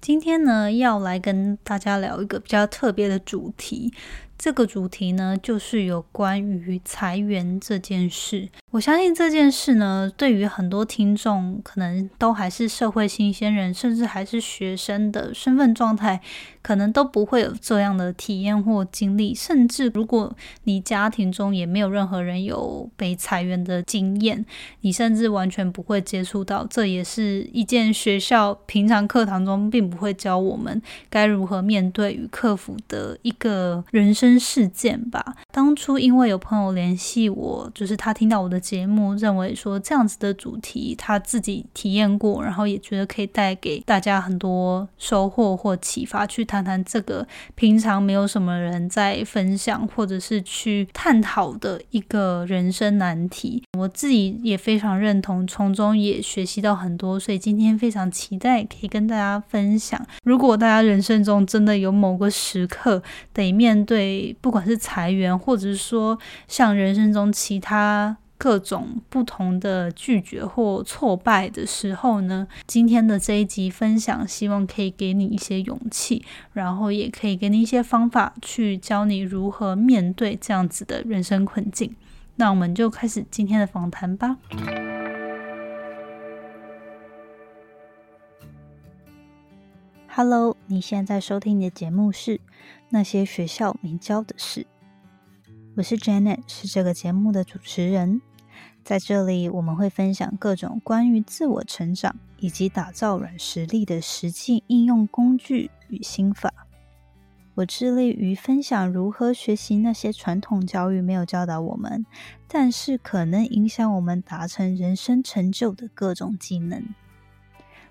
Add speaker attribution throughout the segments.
Speaker 1: 今天呢，要来跟大家聊一个比较特别的主题。这个主题呢，就是有关于裁员这件事。我相信这件事呢，对于很多听众，可能都还是社会新鲜人，甚至还是学生的身份状态，可能都不会有这样的体验或经历。甚至如果你家庭中也没有任何人有被裁员的经验，你甚至完全不会接触到。这也是一件学校平常课堂中并不会教我们该如何面对与克服的一个人生事件吧。当初因为有朋友联系我，就是他听到我的。节目认为说这样子的主题他自己体验过，然后也觉得可以带给大家很多收获或启发，去谈谈这个平常没有什么人在分享或者是去探讨的一个人生难题。我自己也非常认同，从中也学习到很多，所以今天非常期待可以跟大家分享。如果大家人生中真的有某个时刻得面对，不管是裁员，或者是说像人生中其他。各种不同的拒绝或挫败的时候呢，今天的这一集分享，希望可以给你一些勇气，然后也可以给你一些方法，去教你如何面对这样子的人生困境。那我们就开始今天的访谈吧。Hello，你现在收听的节目是《那些学校没教的事》，我是 Janet，是这个节目的主持人。在这里，我们会分享各种关于自我成长以及打造软实力的实际应用工具与心法。我致力于分享如何学习那些传统教育没有教导我们，但是可能影响我们达成人生成就的各种技能。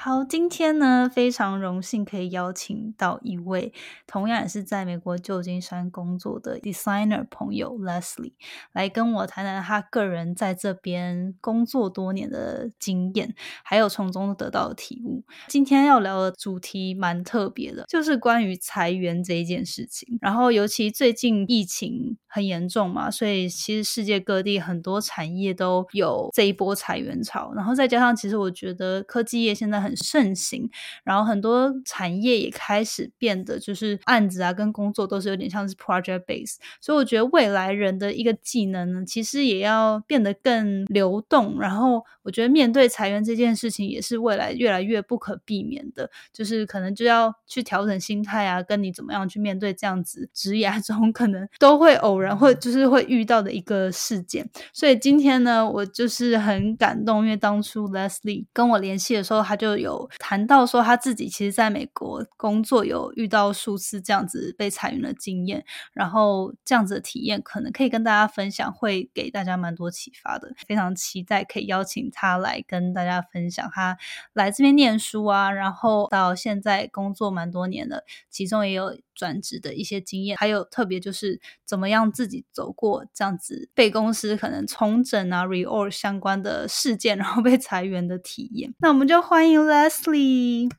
Speaker 1: 好，今天呢非常荣幸可以邀请到一位同样也是在美国旧金山工作的 designer 朋友 Leslie 来跟我谈谈他个人在这边工作多年的经验，还有从中得到的体悟。今天要聊的主题蛮特别的，就是关于裁员这一件事情。然后尤其最近疫情很严重嘛，所以其实世界各地很多产业都有这一波裁员潮。然后再加上，其实我觉得科技业现在很盛行，然后很多产业也开始变得就是案子啊跟工作都是有点像是 project base，所以我觉得未来人的一个技能呢，其实也要变得更流动。然后我觉得面对裁员这件事情，也是未来越来越不可避免的，就是可能就要去调整心态啊，跟你怎么样去面对这样子职涯中可能都会偶然会就是会遇到的一个事件。所以今天呢，我就是很感动，因为当初 Leslie 跟我联系的时候，他就有谈到说他自己其实在美国工作有遇到数次这样子被裁员的经验，然后这样子的体验可能可以跟大家分享，会给大家蛮多启发的。非常期待可以邀请他来跟大家分享他来这边念书啊，然后到现在工作蛮多年的，其中也有转职的一些经验，还有特别就是怎么样自己走过这样子被公司可能重整啊 reorg 相关的事件，然后被裁员的体验。那我们就欢迎 Leslie。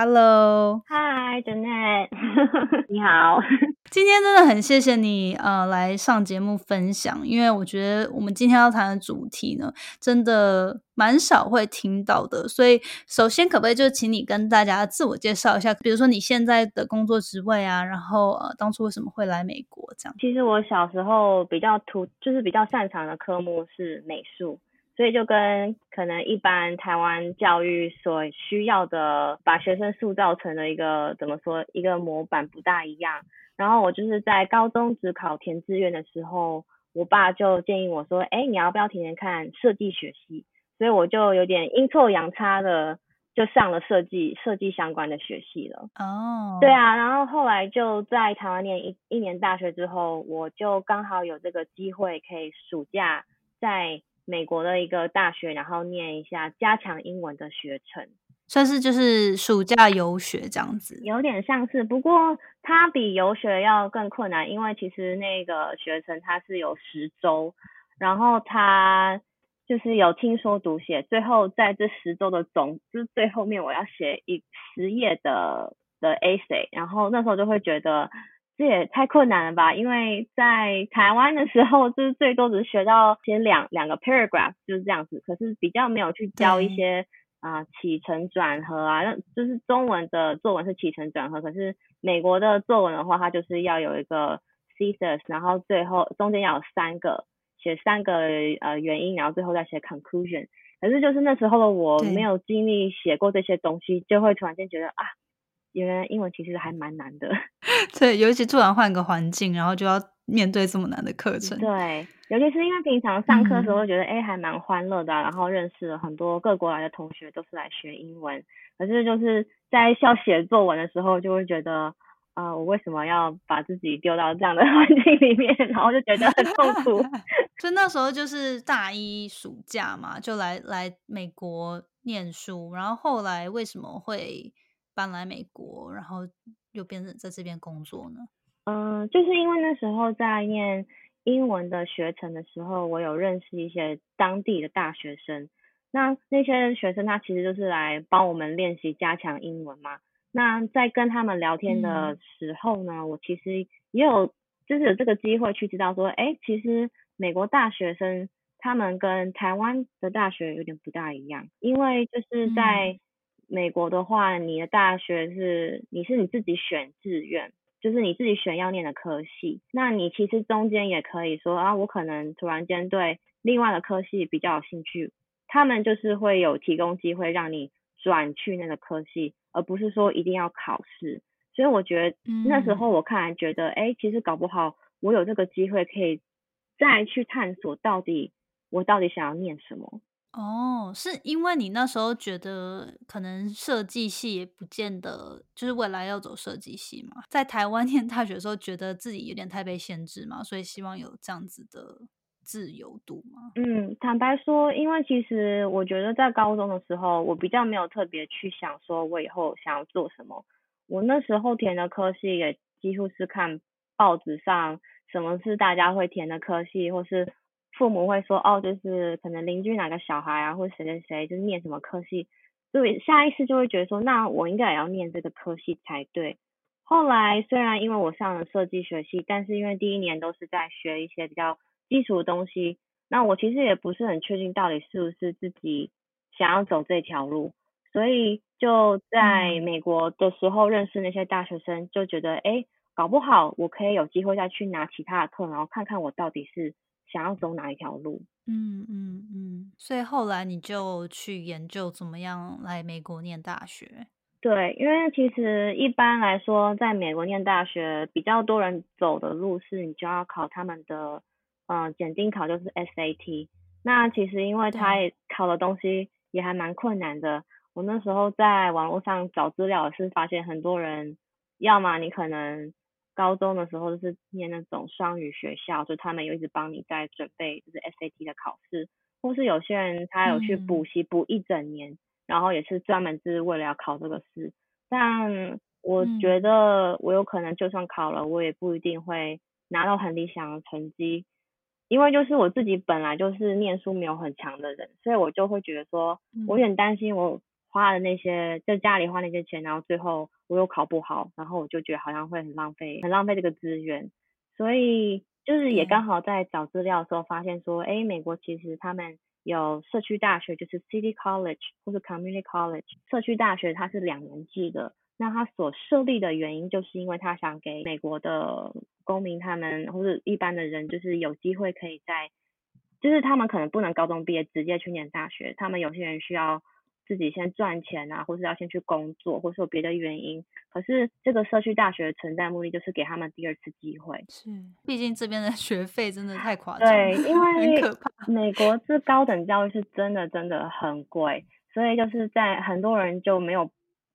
Speaker 1: Leslie，Hello，Hi
Speaker 2: Janet，你好。
Speaker 1: 今天真的很谢谢你呃来上节目分享，因为我觉得我们今天要谈的主题呢，真的蛮少会听到的。所以首先可不可以就请你跟大家自我介绍一下，比如说你现在的工作职位啊，然后呃当初为什么会来美国这样？
Speaker 2: 其实我小时候比较突，就是比较擅长的科目是美术。所以就跟可能一般台湾教育所需要的，把学生塑造成了一个怎么说一个模板不大一样。然后我就是在高中只考填志愿的时候，我爸就建议我说，哎，你要不要填填看设计学系？所以我就有点阴错阳差的就上了设计设计相关的学系了。哦，对啊，然后后来就在台湾念一一年大学之后，我就刚好有这个机会可以暑假在。美国的一个大学，然后念一下加强英文的学程，
Speaker 1: 算是就是暑假游学这样子，
Speaker 2: 有点像是，不过它比游学要更困难，因为其实那个学程它是有十周，然后它就是有听说读写，最后在这十周的总，就是最后面我要写一十页的的 essay，然后那时候就会觉得这也太困难了吧，因为在台湾的时候就是最多只是学到写两两个 paragraph 就是这样子，可是比较没有去教一些啊起承转合啊，那就是中文的作文是起承转合，可是美国的作文的话，它就是要有一个 thesis，然后最后中间要有三个。写三个呃原因，然后最后再写 conclusion。可是就是那时候的我没有经历写过这些东西，就会突然间觉得啊，原来英文其实还蛮难的。
Speaker 1: 对，尤其突然换个环境，然后就要面对这么难的课程。
Speaker 2: 对，尤其是因为平常上课的时候觉得哎还蛮欢乐的，然后认识了很多各国来的同学，都是来学英文。可是就是在校写作文的时候，就会觉得。啊，我为什么要把自己丢到这样的 环境里面，然后就觉得很痛苦。
Speaker 1: 所以那时候就是大一暑假嘛，就来来美国念书，然后后来为什么会搬来美国，然后又变成在这边工作呢？
Speaker 2: 嗯，就是因为那时候在念英文的学程的时候，我有认识一些当地的大学生，那那些学生他其实就是来帮我们练习加强英文嘛。那在跟他们聊天的时候呢，我其实也有就是有这个机会去知道说，哎，其实美国大学生他们跟台湾的大学有点不大一样，因为就是在美国的话，你的大学是你是你自己选志愿，就是你自己选要念的科系，那你其实中间也可以说啊，我可能突然间对另外的科系比较有兴趣，他们就是会有提供机会让你转去那个科系。而不是说一定要考试，所以我觉得那时候我看来觉得，哎，其实搞不好我有这个机会可以再去探索到底我到底想要念什么。
Speaker 1: 哦，是因为你那时候觉得可能设计系也不见得就是未来要走设计系嘛，在台湾 念大学的时候觉得自己有点太被限制嘛，所以希望有这样子的。自由度吗？
Speaker 2: 嗯，坦白说，因为其实我觉得在高中的时候，我比较没有特别去想说我以后想要做什么。我那时候填的科系也几乎是看报纸上什么是大家会填的科系，或是父母会说哦，就是可能邻居哪个小孩啊，或谁谁谁就是念什么科系，所以下意识就会觉得说，那我应该也要念这个科系才对。后来虽然因为我上了设计学系，但是因为第一年都是在学一些比较。基础的东西，那我其实也不是很确定到底是不是自己想要走这条路，所以就在美国的时候认识那些大学生，就觉得哎，搞不好我可以有机会再去拿其他的课，然后看看我到底是想要走哪一条路。
Speaker 1: 嗯嗯嗯，所以后来你就去研究怎么样来美国念大学。
Speaker 2: 对，因为其实一般来说，在美国念大学比较多人走的路是，你就要考他们的。嗯，检定考就是 SAT，那其实因为他也考的东西也还蛮困难的。我那时候在网络上找资料是发现很多人，要么你可能高中的时候就是念那种双语学校，就他们有一直帮你在准备就是 SAT 的考试，或是有些人他有去补习补一整年，然后也是专门是为了要考这个试。但我觉得我有可能就算考了，我也不一定会拿到很理想的成绩。因为就是我自己本来就是念书没有很强的人，所以我就会觉得说，我有点担心我花的那些在家里花那些钱，然后最后我又考不好，然后我就觉得好像会很浪费，很浪费这个资源。所以就是也刚好在找资料的时候发现说，哎，美国其实他们有社区大学，就是 City College 或者 Community College，社区大学它是两年制的。那它所设立的原因，就是因为他想给美国的公民他们或者一般的人，就是有机会可以在，就是他们可能不能高中毕业直接去念大学，他们有些人需要自己先赚钱啊，或是要先去工作，或是有别的原因。可是这个社区大学的存在目的就是给他们第二次机会。
Speaker 1: 是，毕竟这边的 学费真的太夸张，
Speaker 2: 对，因为
Speaker 1: 很可怕。
Speaker 2: 美国这高等教育是真的真的很贵，所以就是在很多人就没有。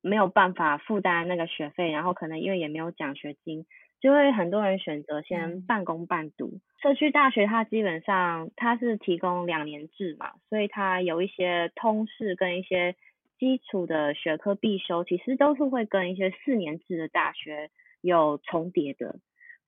Speaker 2: 没有办法负担那个学费，然后可能因为也没有奖学金，就会很多人选择先半工半读。社区大学它基本上它是提供两年制嘛，所以它有一些通识跟一些基础的学科必修，其实都是会跟一些四年制的大学有重叠的。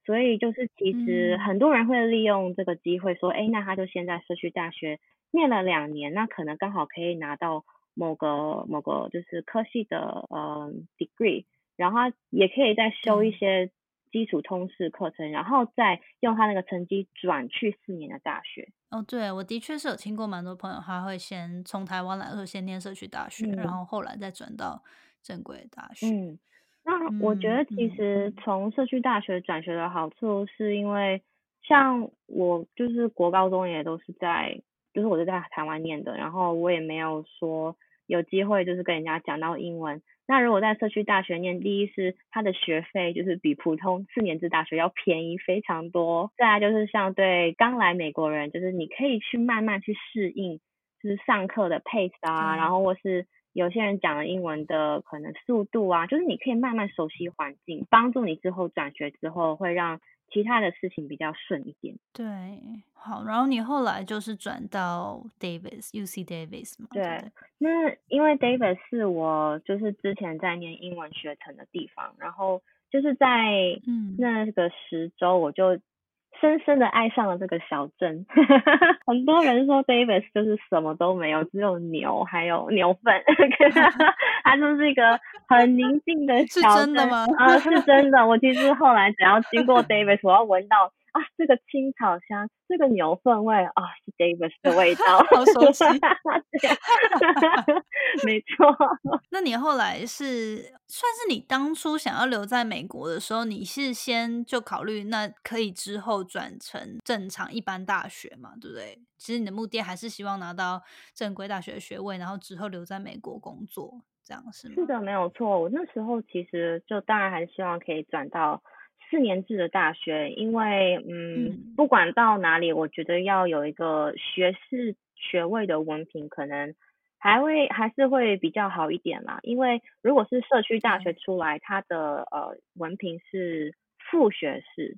Speaker 2: 所以就是其实很多人会利用这个机会说，哎，那他就先在社区大学念了两年，那可能刚好可以拿到某个某个就是科系的呃 degree，然后也可以再修一些基础通识课程，然后再用他那个成绩转去四年的大学。
Speaker 1: 哦，对，我的确是有听过蛮多朋友，他会先从台湾来，说先念社区大学，然后后来再转到正规大学。
Speaker 2: 嗯，那我觉得其实从社区大学转学的好处，是因为像我就是国高中也都是在，就是我是在台湾念的，然后我也没有说有机会就是跟人家讲到英文。那如果在社区大学念，第一是它的学费就是比普通四年制大学要便宜非常多，再来就是像对刚来美国人，就是你可以去慢慢去适应，就是上课的 pace 啊，然后或是有些人讲的英文的可能速度啊，就是你可以慢慢熟悉环境，帮助你之后转学之后会让。其他的事情比较顺一点。
Speaker 1: 对，好，然后你后来就是转到 Davis，U C Davis 嘛。对，
Speaker 2: 那因为 Davis 是我就是之前在念英文学程的地方，然后就是在那个十周我就。深深的爱上了这个小镇，很多人说 Davis 就是什么都没有，只有牛，还有牛粪，它就是一个很宁静的小镇
Speaker 1: 吗？
Speaker 2: 啊，是真的。我其实后来只要经过 Davis，我要闻到。啊，这个青草香，这个牛粪味啊，是 Davis 的味道，
Speaker 1: 好熟悉。
Speaker 2: 没错。
Speaker 1: 那你后来是算是你当初想要留在美国的时候，你是先就考虑那可以之后转成正常一般大学嘛？对不对？其实你的目的还是希望拿到正规大学的学位，然后之后留在美国工作，这样是吗？
Speaker 2: 是的，没有错。我那时候其实就当然还是希望可以转到。四年制的大学，因为嗯，不管到哪里，我觉得要有一个学士学位的文凭，可能还会还是会比较好一点啦。因为如果是社区大学出来，它的呃文凭是副学士。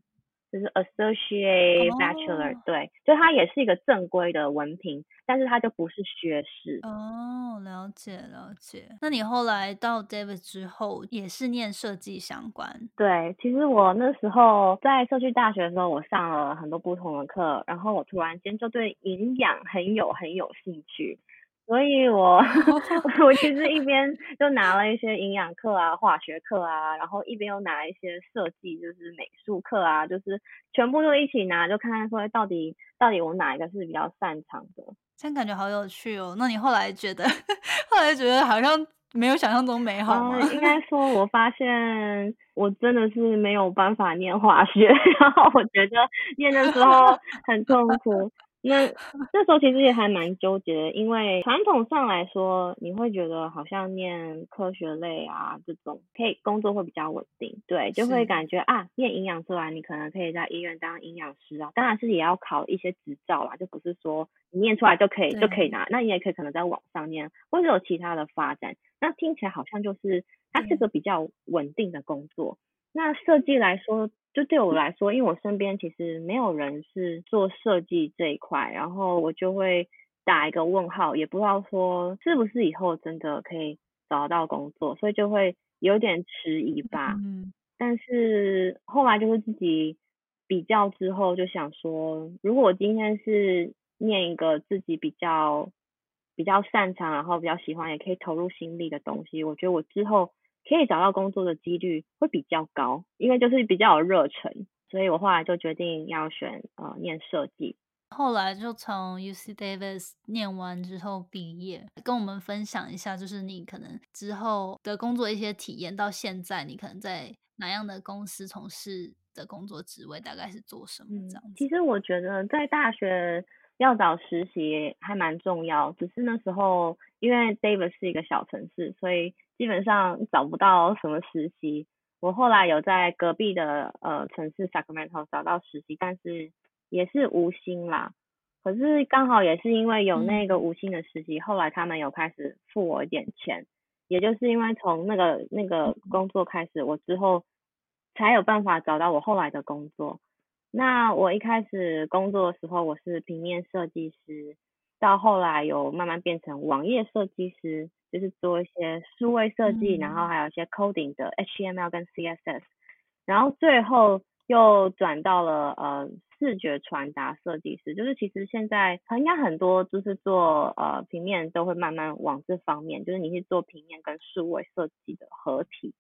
Speaker 2: 就是 associate bachelor，对，就它也是一个正规的文凭，但是它就不是学士。
Speaker 1: 哦，了解了解。那你后来到 David 之后，也是念设计相关？
Speaker 2: 对，其实我那时候在社区大学的时候，我上了很多不同的课，然后我突然间就对营养很有很有兴趣。所以，我 我其实一边就拿了一些营养课啊、化学课啊，然后一边又拿一些设计，就是美术课啊，就是全部都一起拿，就看看说到底到底我哪一个是比较擅长的。
Speaker 1: 这样感觉好有趣哦。那你后来觉得，后来觉得好像没有想象中美好吗？
Speaker 2: 应该 说，我发现我真的是没有办法念化学，然后我觉得念的时候很痛苦。那那时候其实也还蛮纠结的，因为传统上来说，你会觉得好像念科学类啊这种，可以工作会比较稳定，对，就会感觉啊，念营养出来，你可能可以在医院当营养师啊，当然是也要考一些执照啦，就不是说你念出来就可以就可以拿，那你也可以可能在网上念，或者有其他的发展，那听起来好像就是它是个比较稳定的工作。那设计来说。就对我来说，因为我身边其实没有人是做设计这一块，然后我就会打一个问号，也不知道说是不是以后真的可以找到工作，所以就会有点迟疑吧。嗯。但是后来就是自己比较之后，就想说，如果我今天是念一个自己比较比较擅长，然后比较喜欢，也可以投入心力的东西，我觉得我之后。可以找到工作的几率会比较高，因为就是比较有热忱，所以我后来就决定要选呃念设计。
Speaker 1: 后来就从 U C Davis 念完之后毕业，跟我们分享一下，就是你可能之后的工作一些体验，到现在你可能在哪样的公司从事的工作职位，大概是做什么这样子。
Speaker 2: 其实我觉得在大学要找实习还蛮重要，只是那时候因为 Davis 是一个小城市，所以。基本上找不到什么实习，我后来有在隔壁的呃城市 Sacramento 找到实习，但是也是无薪啦。可是刚好也是因为有那个无薪的实习，后来他们有开始付我一点钱，也就是因为从那个那个工作开始，我之后才有办法找到我后来的工作。那我一开始工作的时候，我是平面设计师，到后来有慢慢变成网页设计师。就是做一些数位设计，然后还有一些 coding 的 HTML 跟 CSS，然后最后又转到了呃视觉传达设计师，就是其实现在应该很多就是做呃平面都会慢慢往这方面，就是你是做平面跟数位设计的合体，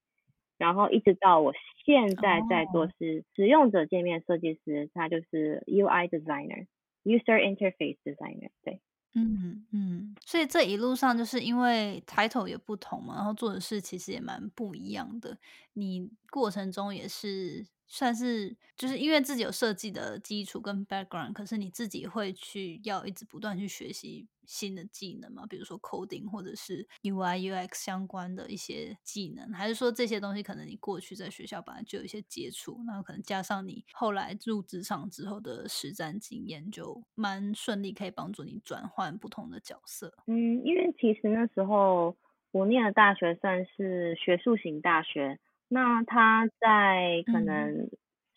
Speaker 2: 然后一直到我现在在做是使用者界面设计师，他就是 UI designer，user interface designer，对。
Speaker 1: 嗯嗯，所以这一路上就是因为抬头也不同嘛，然后做的事其实也蛮不一样的。你过程中也是。算是就是因为自己有设计的基础跟 background，可是你自己会去要一直不断去学习新的技能嘛？比如说 coding 或者是 UI UX 相关的一些技能，还是说这些东西可能你过去在学校本来就有一些接触，那可能加上你后来入职场之后的实战经验，就蛮顺利可以帮助你转换不同的角色。
Speaker 2: 嗯，因为其实那时候我念的大学算是学术型大学。那他在可能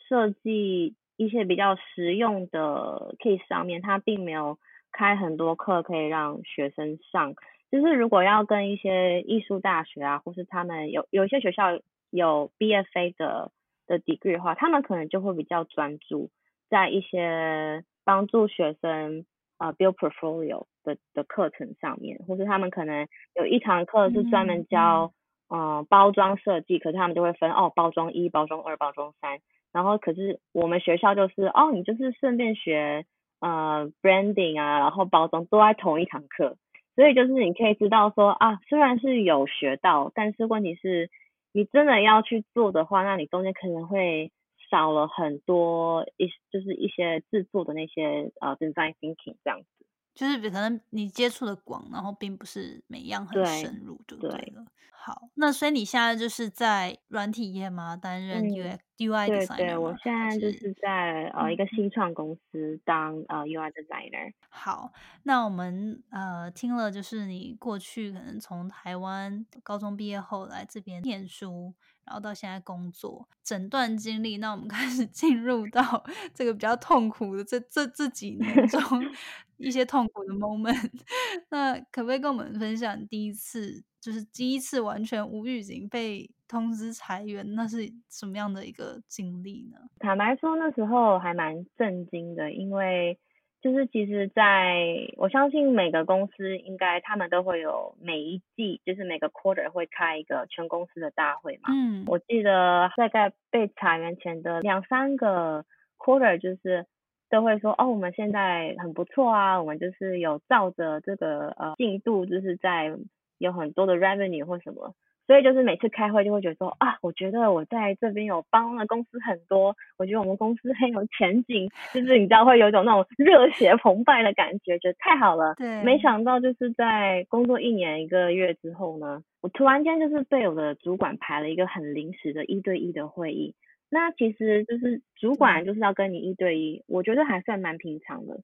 Speaker 2: 设计一些比较实用的 case 上面，他并没有开很多课可以让学生上。就是如果要跟一些艺术大学啊，或是他们有有一些学校有 BFA 的的 degree 的话，他们可能就会比较专注在一些帮助学生啊 build portfolio 的的课程上面，或是他们可能有一堂课是专门教。嗯，包装设计，可是他们就会分哦，包装一、包装二、包装三，然后可是我们学校就是哦，你就是顺便学呃 branding 啊，然后包装都在同一堂课，所以就是你可以知道说啊，虽然是有学到，但是问题是，你真的要去做的话，那你中间可能会少了很多一就是一些制作的那些呃 design thinking 这样子，
Speaker 1: 就是可能你接触的广，然后并不是每样很深入就对了。好，那所以你现在就是在软体业吗？担任 UI UI designer
Speaker 2: 对对，我现在就是在呃一个新创公司当呃 UI designer。
Speaker 1: 好，那我们呃听了就是你过去可能从台湾高中毕业后来这边念书，然后到现在工作整段经历，那我们 开始进入到这个比较痛苦的这这这几年中 一些痛苦的 moment。那可不可以跟我们分享第一次？就是第一次完全无预警被通知裁员，那是什么样的一个经历呢？
Speaker 2: 坦白说，那时候还蛮震惊的，因为就是其实在我相信每个公司应该他们都会有每一季，就是每个 quarter 会开一个全公司的大会嘛。嗯，我记得大概被裁员前的两三个 quarter，就是都会说哦，我们现在很不错啊，我们就是有照着这个呃进度，就是在。有很多的 revenue 或什么，所以就是每次开会就会觉得说啊，我觉得我在这边有帮了公司很多，我觉得我们公司很有前景，就是你知道会有一种那种热血澎湃的感觉，觉得太好了。
Speaker 1: 对，
Speaker 2: 没想到就是在工作一年一个月之后呢，我突然间就是被我的主管排了一个很临时的一对一的会议。那其实就是主管就是要跟你一对一，我觉得还算蛮平常的，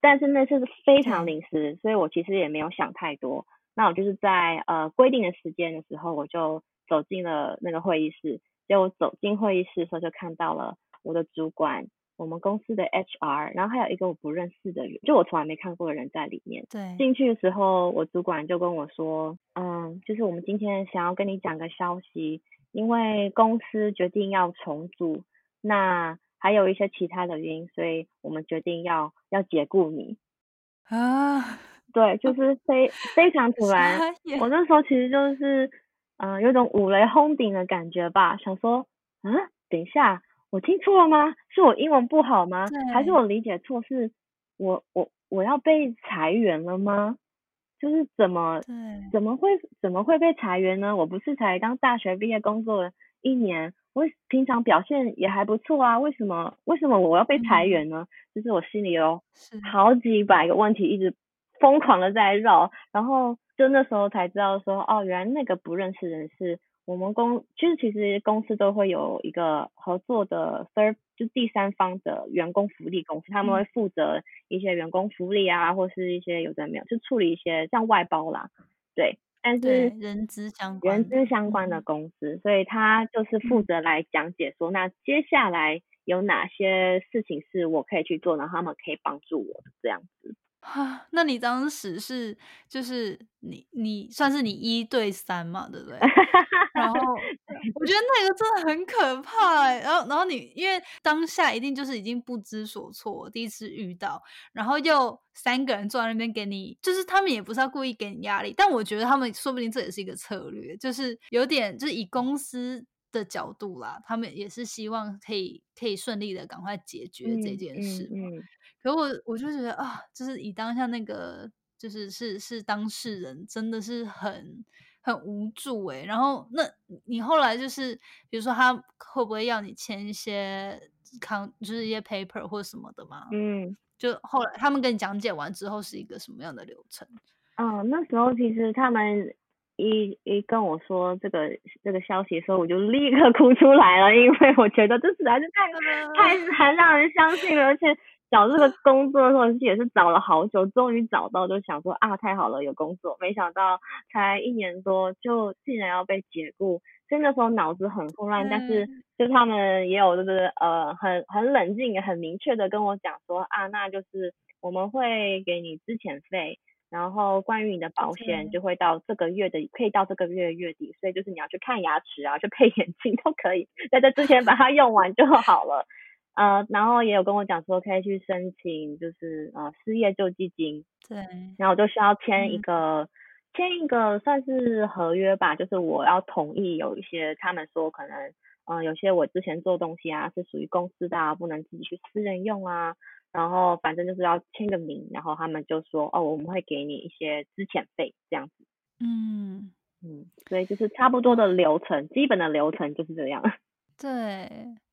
Speaker 2: 但是那是非常临时，所以我其实也没有想太多。那我就是在呃规定的时间的时候，我就走进了那个会议室。结果走进会议室的时候，就看到了我的主管，我们公司的 HR，然后还有一个我不认识的人，就我从来没看过的人在里面。
Speaker 1: 对。
Speaker 2: 进去的时候，我主管就跟我说，嗯，就是我们今天想要跟你讲个消息，因为公司决定要重组，那还有一些其他的原因，所以我们决定要要解雇你。啊。对，就是非非常 突然。我那时候其实就是，嗯，有种五雷轰顶的感觉吧。想说，嗯，等一下，我听错了吗？是我英文不好吗？还是我理解错？是我我我要被裁员了吗？就是怎么怎么会怎么会被裁员呢？我不是才刚大学毕业工作了一年，我平常表现也还不错啊，为什么为什么我要被裁员呢？就是我心里有好几百个问题一直。疯狂的在绕，然后就那时候才知道说，哦，原来那个不认识人是我们公，就是其实公司都会有一个合作的 third，就第三方的员工福利公司，他们会负责一些员工福利啊，或是一些有的没有，就处理一些像外包啦，对，但是
Speaker 1: 人资相关
Speaker 2: 人资相关的公司，所以他就是负责来讲解说，那接下来有哪些事情是我可以去做，然后他们可以帮助我的这样子。
Speaker 1: 哈，那你当时是就是你你算是你一对三嘛，对不对？然后我觉得那个真的很可怕哎。然后然后你因为当下一定就是已经不知所措，第一次遇到，然后又三个人坐在那边给你，就是他们也不是要故意给你压力，但我觉得他们说不定这也是一个策略，就是有点就是以公司的角度啦，他们也是希望可以可以顺利的赶快解决这件事嘛。可我我就觉得啊，就是以当下那个，就是是是当事人，真的是很很无助哎。然后那你后来就是，比如说他会不会要你签一些康，就是一些 paper 或者什么的吗？
Speaker 2: 嗯，
Speaker 1: 就后来他们跟你讲解完之后是一个什么样的流程？
Speaker 2: 嗯，那时候其实他们一一跟我说这个这个消息的时候，我就立刻 哭出来了，因为我觉得这实在是太太难让人相信了，而且。找这个工作的时候也是找了好久，终于找到，就想说啊，太好了，有工作。没想到才一年多，就竟然要被解雇，所以那时候脑子很混乱。但是就他们也有就是呃很很冷静、很明确的跟我讲说啊，那就是我们会给你资遣费，然后关于你的保险就会到这个月的，可以到这个月月底，所以就是你要去看牙齿啊，去配眼镜都可以，在这之前把它用完就好了。呃，然后也有跟我讲说可以去申请，就是呃失业救济金。
Speaker 1: 对。
Speaker 2: 然后我就需要签一个签一个算是合约吧，就是我要同意有一些他们说可能，嗯，有些我之前做东西啊是属于公司的啊，不能自己去私人用啊。然后反正就是要签个名，然后他们就说哦，我们会给你一些资遣费这样子。
Speaker 1: 嗯
Speaker 2: 嗯，所以就是差不多的流程，基本的流程就是这样。
Speaker 1: 对。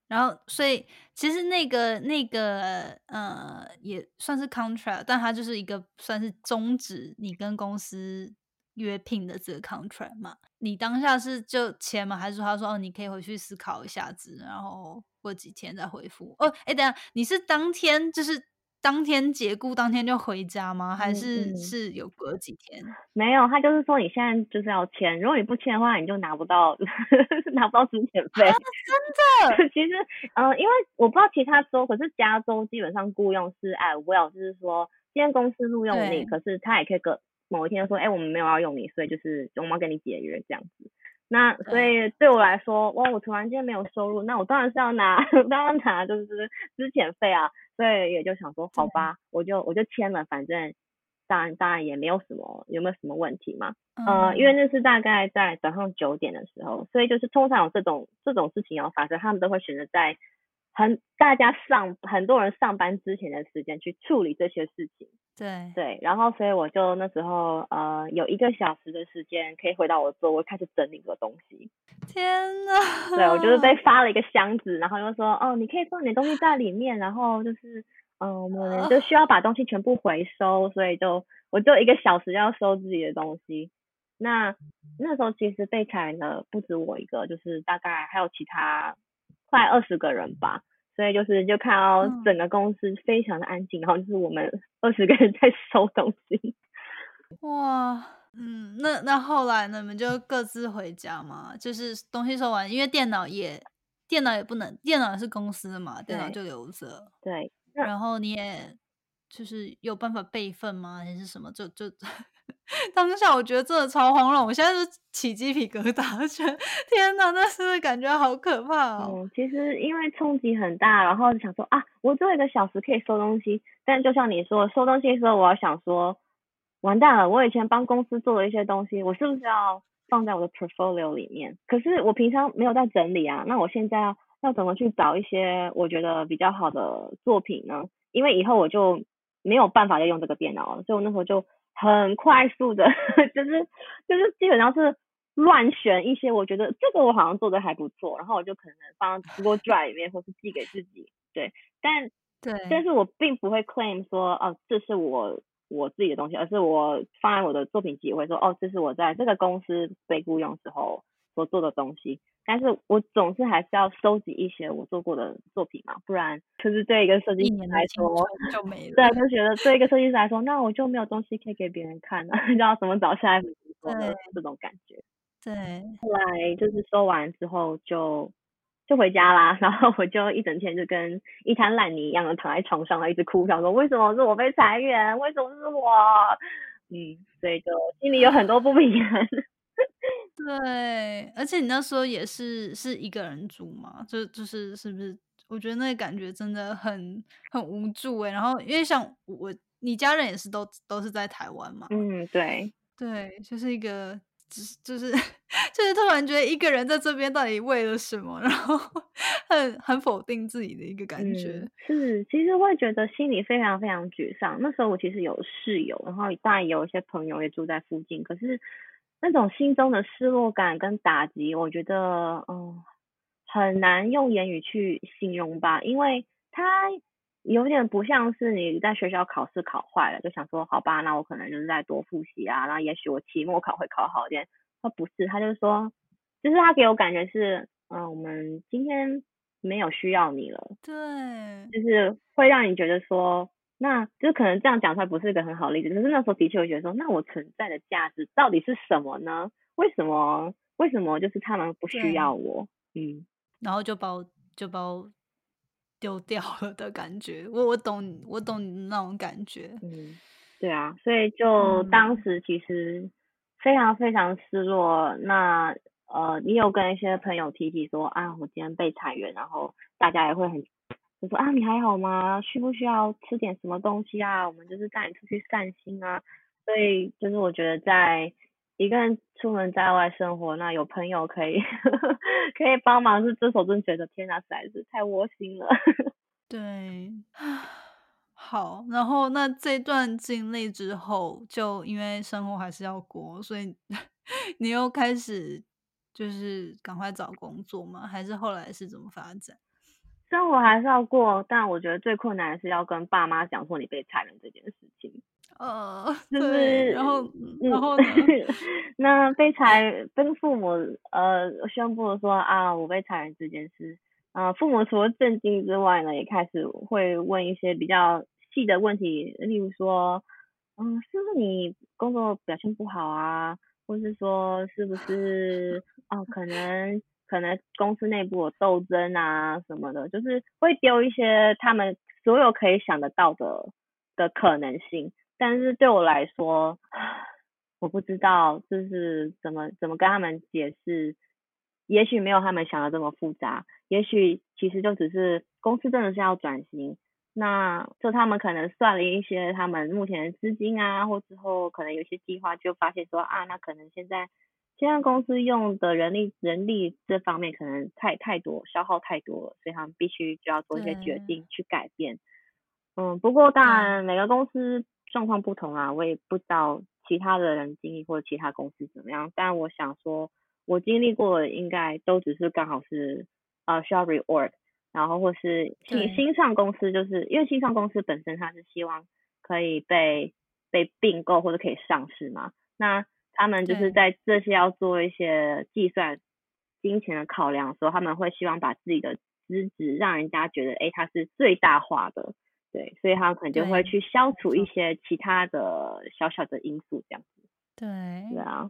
Speaker 1: 然后，所以其实那个那个呃，也算是 contract，但它就是一个算是终止你跟公司约聘的这个 contract 嘛。你当下是就签吗？还是说他说哦，你可以回去思考一下子，然后过几天再回复？哦，哎，等下你是当天就是。当天解雇，当天就回家吗？还是是有隔几天？
Speaker 2: 没有，他就是说你现在就是要签，如果你不签的话，你就拿不到 拿不到资遣费。
Speaker 1: 真
Speaker 2: 的？其实，嗯，因为我不知道其他州，可是加州基本上雇佣是 at will，就是说今天公司录用你，可是他也可以隔某一天说，哎，我们没有要用你，所以就是我们要跟你解约这样子。那所以对我来说，哇，我突然间没有收入，那我当然是要拿，当然拿就是之前费啊。所以也就想说，好吧，我就我就签了，反正当然当然也没有什么，有没有什么问题嘛？呃，因为那是大概在早上九点的时候，所以就是通常有这种这种事情要发生，他们都会选择在。很大家上很多人上班之前的时间去处理这些事情，
Speaker 1: 对
Speaker 2: 对，然后所以我就那时候呃有一个小时的时间可以回到我座位开始整理个东西。
Speaker 1: 天呐，
Speaker 2: 对我就是被发了一个箱子，然后又说哦你可以放点东西在里面，然后就是嗯我们就需要把东西全部回收，所以就我就一个小时要收自己的东西。那那时候其实被裁的不止我一个，就是大概还有其他快二十个人吧。所以就是就看到整个公司非常的安静，然后就是我们 二十个人在收东西。
Speaker 1: 哇，嗯，那那后来呢？你们就各自回家嘛？就是东西收完，因为电脑也电脑也不能，电脑是公司的嘛，电脑就留着。
Speaker 2: 对。
Speaker 1: 然后你也就是有办法备份吗？还是什么？就就。当下我觉得真的超慌乱，我现在是起鸡皮疙瘩，觉得天哪，那是不是感觉好可怕哦。
Speaker 2: 其实因为冲击很大，然后想说啊，我只有一个小时可以收东西，但就像你说收东西的时候，我要想说，完蛋了，我以前帮公司做的一些东西，我是不是要放在我的 portfolio 里面？可是我平常没有在整理啊，那我现在要怎么去找一些我觉得比较好的作品呢？因为以后我就没有办法再用这个电脑了，所以我那时候就。很快速的，就是就是基本上是乱选一些，我觉得这个我好像做的还不错，然后我就可能放 Google Drive 里面，或是寄给自己，对，但
Speaker 1: 对，
Speaker 2: 但是我并不会 claim 说哦这是我我自己的东西，而是我放在我的作品集会说哦这是我在这个公司被雇佣时候所做的东西。但是我总是还是要收集一些我做过的作品嘛，不然就是对一个设计师来说
Speaker 1: 就没了。
Speaker 2: 对，就觉得对一个设计师来说，那我就没有东西可以给别人看了，知道怎么找下一幅作的这种感觉。
Speaker 1: 对。
Speaker 2: 后来就是收完之后就就回家啦，然后我就一整天就跟一滩烂泥一样的躺在床上，一直哭，想说为什么是我被裁员，为什么是我？嗯，所以就心里有很多不平衡。
Speaker 1: 对，而且你那时候也是是一个人住嘛，就就是是不是？我觉得那个感觉真的很很无助哎。然后因为像我，你家人也是都都是在台湾嘛。
Speaker 2: 嗯，对，
Speaker 1: 对，就是一个。就是就 是就是突然觉得一个人在这边到底为了什么，然后 很很否定自己的一个感觉。
Speaker 2: 是，其实会觉得心里非常非常沮丧。那时候我其实有室友，然后当然有一些朋友也住在附近，可是那种心中的失落感跟打击，我觉得嗯很难用言语去形容吧，因为他。有点不像是你在学校考试考坏了，就想说好吧，那我可能就是再多复习啊，然后也许我期末考会考好一点。他不是，他就说，就是他给我感觉是，嗯，我们今天没有需要你了。
Speaker 1: 对，
Speaker 2: 就是会让你觉得说，那就是可能这样讲出来不是一个很好的例子，可是那时候的确会觉得说，那我存在的价值到底是什么呢？为什么？为什么就是他们不需要我？嗯，
Speaker 1: 然后就把我就把我。丢掉了的感觉，我我懂，我懂你那种感觉。
Speaker 2: 嗯，对啊，所以就当时其实非常非常失落。那呃，你有跟一些朋友提起说啊，我今天被裁员，然后大家也会很我说啊，你还好吗？需不需要吃点什么东西啊？我们就是带你出去散心啊。所以就是我觉得在。一个人出门在外生活，那有朋友可以 可以帮忙，是这时候真觉得天哪，实在是太窝心了。
Speaker 1: 对，好，然后那这段经历之后，就因为生活还是要过，所以 你又开始就是赶快找工作吗？还是后来是怎么发展？
Speaker 2: 生活还是要过，但我觉得最困难的是要跟爸妈讲说你被裁员这件事情。
Speaker 1: 呃，就是然后然后
Speaker 2: 那被裁跟父母呃宣布说啊我被裁员这件事，啊父母除了震惊之外呢，也开始会问一些比较细的问题，例如说，嗯是不是你工作表现不好啊，或是说是不是 哦可能。可能公司内部有斗争啊什么的，就是会丢一些他们所有可以想得到的的可能性。但是对我来说，我不知道就是怎么怎么跟他们解释。也许没有他们想的这么复杂，也许其实就只是公司真的是要转型，那就他们可能算了一些他们目前的资金啊，或之后可能有些计划，就发现说啊，那可能现在。现在公司用的人力人力这方面可能太太多，消耗太多了，所以他们必须就要做一些决定去改变。嗯，不过当然每个公司状况不同啊，我也不知道其他的人经历或者其他公司怎么样。但我想说，我经历过的应该都只是刚好是呃需要 rework，然后或是新新创公司，就是因为新创公司本身它是希望可以被被并购或者可以上市嘛，那。他们就是在这些要做一些计算金钱的考量的时候，他们会希望把自己的资质让人家觉得，哎，它是最大化的，对，所以他们可能就会去消除一些其他的小小的因素，这样子。
Speaker 1: 对，
Speaker 2: 对啊，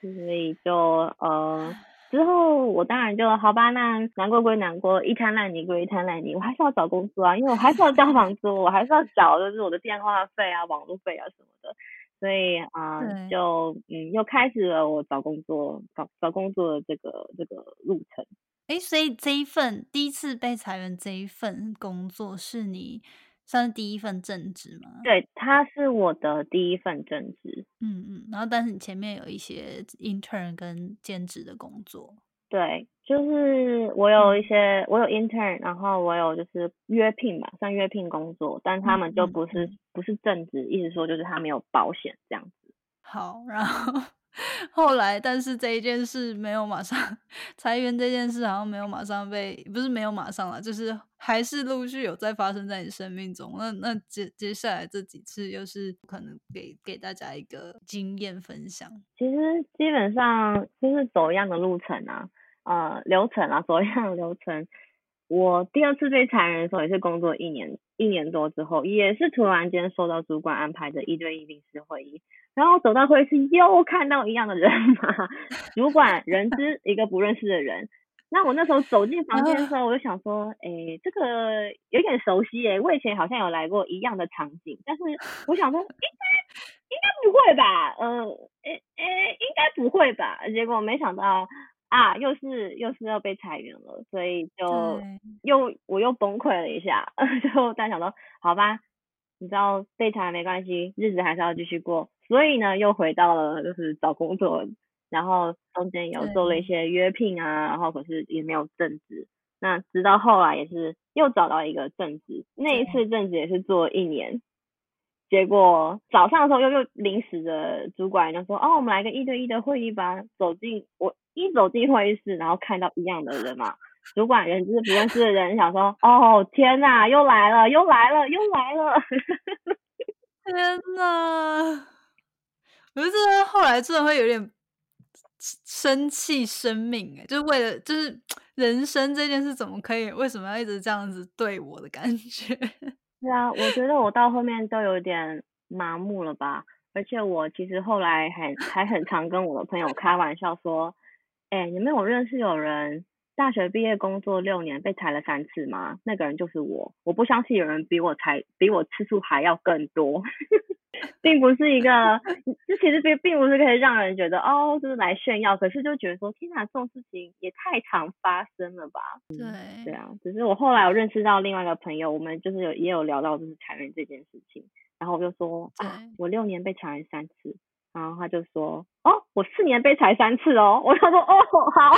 Speaker 2: 所以就呃之后我当然就好吧，那难过归难过，一滩烂泥归一滩烂泥，我还是要找工作啊，因为我还是要交房租，我还是要缴就是我的电话费啊、网络费啊什么的。所以啊，就嗯，又开始了我找工作、找找工作的这个这个路程。
Speaker 1: 哎，所以这一份第一次被裁员这一份工作是你算是第一份正职吗？
Speaker 2: 对，它是我的第一份正职。
Speaker 1: 嗯嗯，然后但是你前面有一些 intern 跟兼职的工作。
Speaker 2: 对，就是我有一些，我有 intern，然后我有就是约聘吧，算约聘工作，但他们就不是不是正职，意思说就是他没有保险这样子。
Speaker 1: 好，然后。后来，但是这一件事没有马上裁员，这件事好像没有马上被，不是没有马上了，就是还是陆续有在发生在你生命中。那那接接下来这几次又是可能给给大家一个经验分享。
Speaker 2: 其实基本上就是走一样的路程啊，呃，流程啊，走一样的流程。我第二次被裁员的时候也是工作一年一年多之后，也是突然间收到主管安排的一对一临时会议。然后走到会议室，又看到一样的人嘛，主管人资一个不认识的人，那我那时候走进房间的时候，我就想说，哎，这个有点熟悉哎，我以前好像有来过一样的场景，但是我想说，应该应该不会吧？呃，哎哎，应该不会吧？结果没想到啊，又是又是要被裁员了，所以就又我又崩溃了一下，就但想说，好吧，你知道被裁没关系，日子还是要继续过，所以呢，又回到了就是找工作。然后中间有做了一些约聘啊，然后可是也没有正职。那直到后来也是又找到一个正职，那一次正职也是做一年。结果早上的时候又又临时的主管就说：“哦，我们来个一对一的会议吧。”走进我一走进会议室，然后看到一样的人嘛，主管人就是不认识的人，想说：“哦，天哪，又来了，又来了，又来了！”
Speaker 1: 天哪，我觉得后来真的会有点。生气生命哎，就是为了就是人生这件事，怎么可以为什么要一直这样子对我的感觉？
Speaker 2: 对啊，我觉得我到后面都有点麻木了吧。而且我其实后来还还很常跟我的朋友开玩笑说：“哎，你们有认识有人大学毕业工作六年被裁了三次吗？那个人就是我。我不相信有人比我裁比我次数还要更多。”并不是一个，这其实并并不是可以让人觉得哦，就是来炫耀。可是就觉得说，天哪，这种事情也太常发生了吧？
Speaker 1: 对，
Speaker 2: 对啊。只是我后来有认识到另外一个朋友，我们就是有也有聊到就是裁员这件事情，然后我就说啊，我六年被裁员三次。然后他就说：“哦，我四年被裁三次哦。”我他说：“哦，好，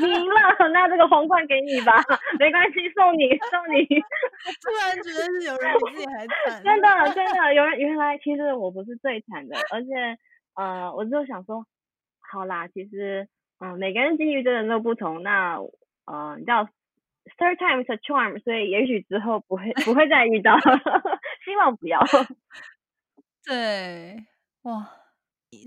Speaker 2: 你赢了，那这个皇冠给你吧，没关系，送你，送你。”
Speaker 1: 突然觉得是有人比自己还惨，
Speaker 2: 真的，真的有人。原来其实我不是最惨的，而且呃，我就想说，好啦，其实嗯，每个人经历真的都不同。那呃，你知道，third time is a charm，所以也许之后不会不会再遇到，希望不要。
Speaker 1: 对，哇。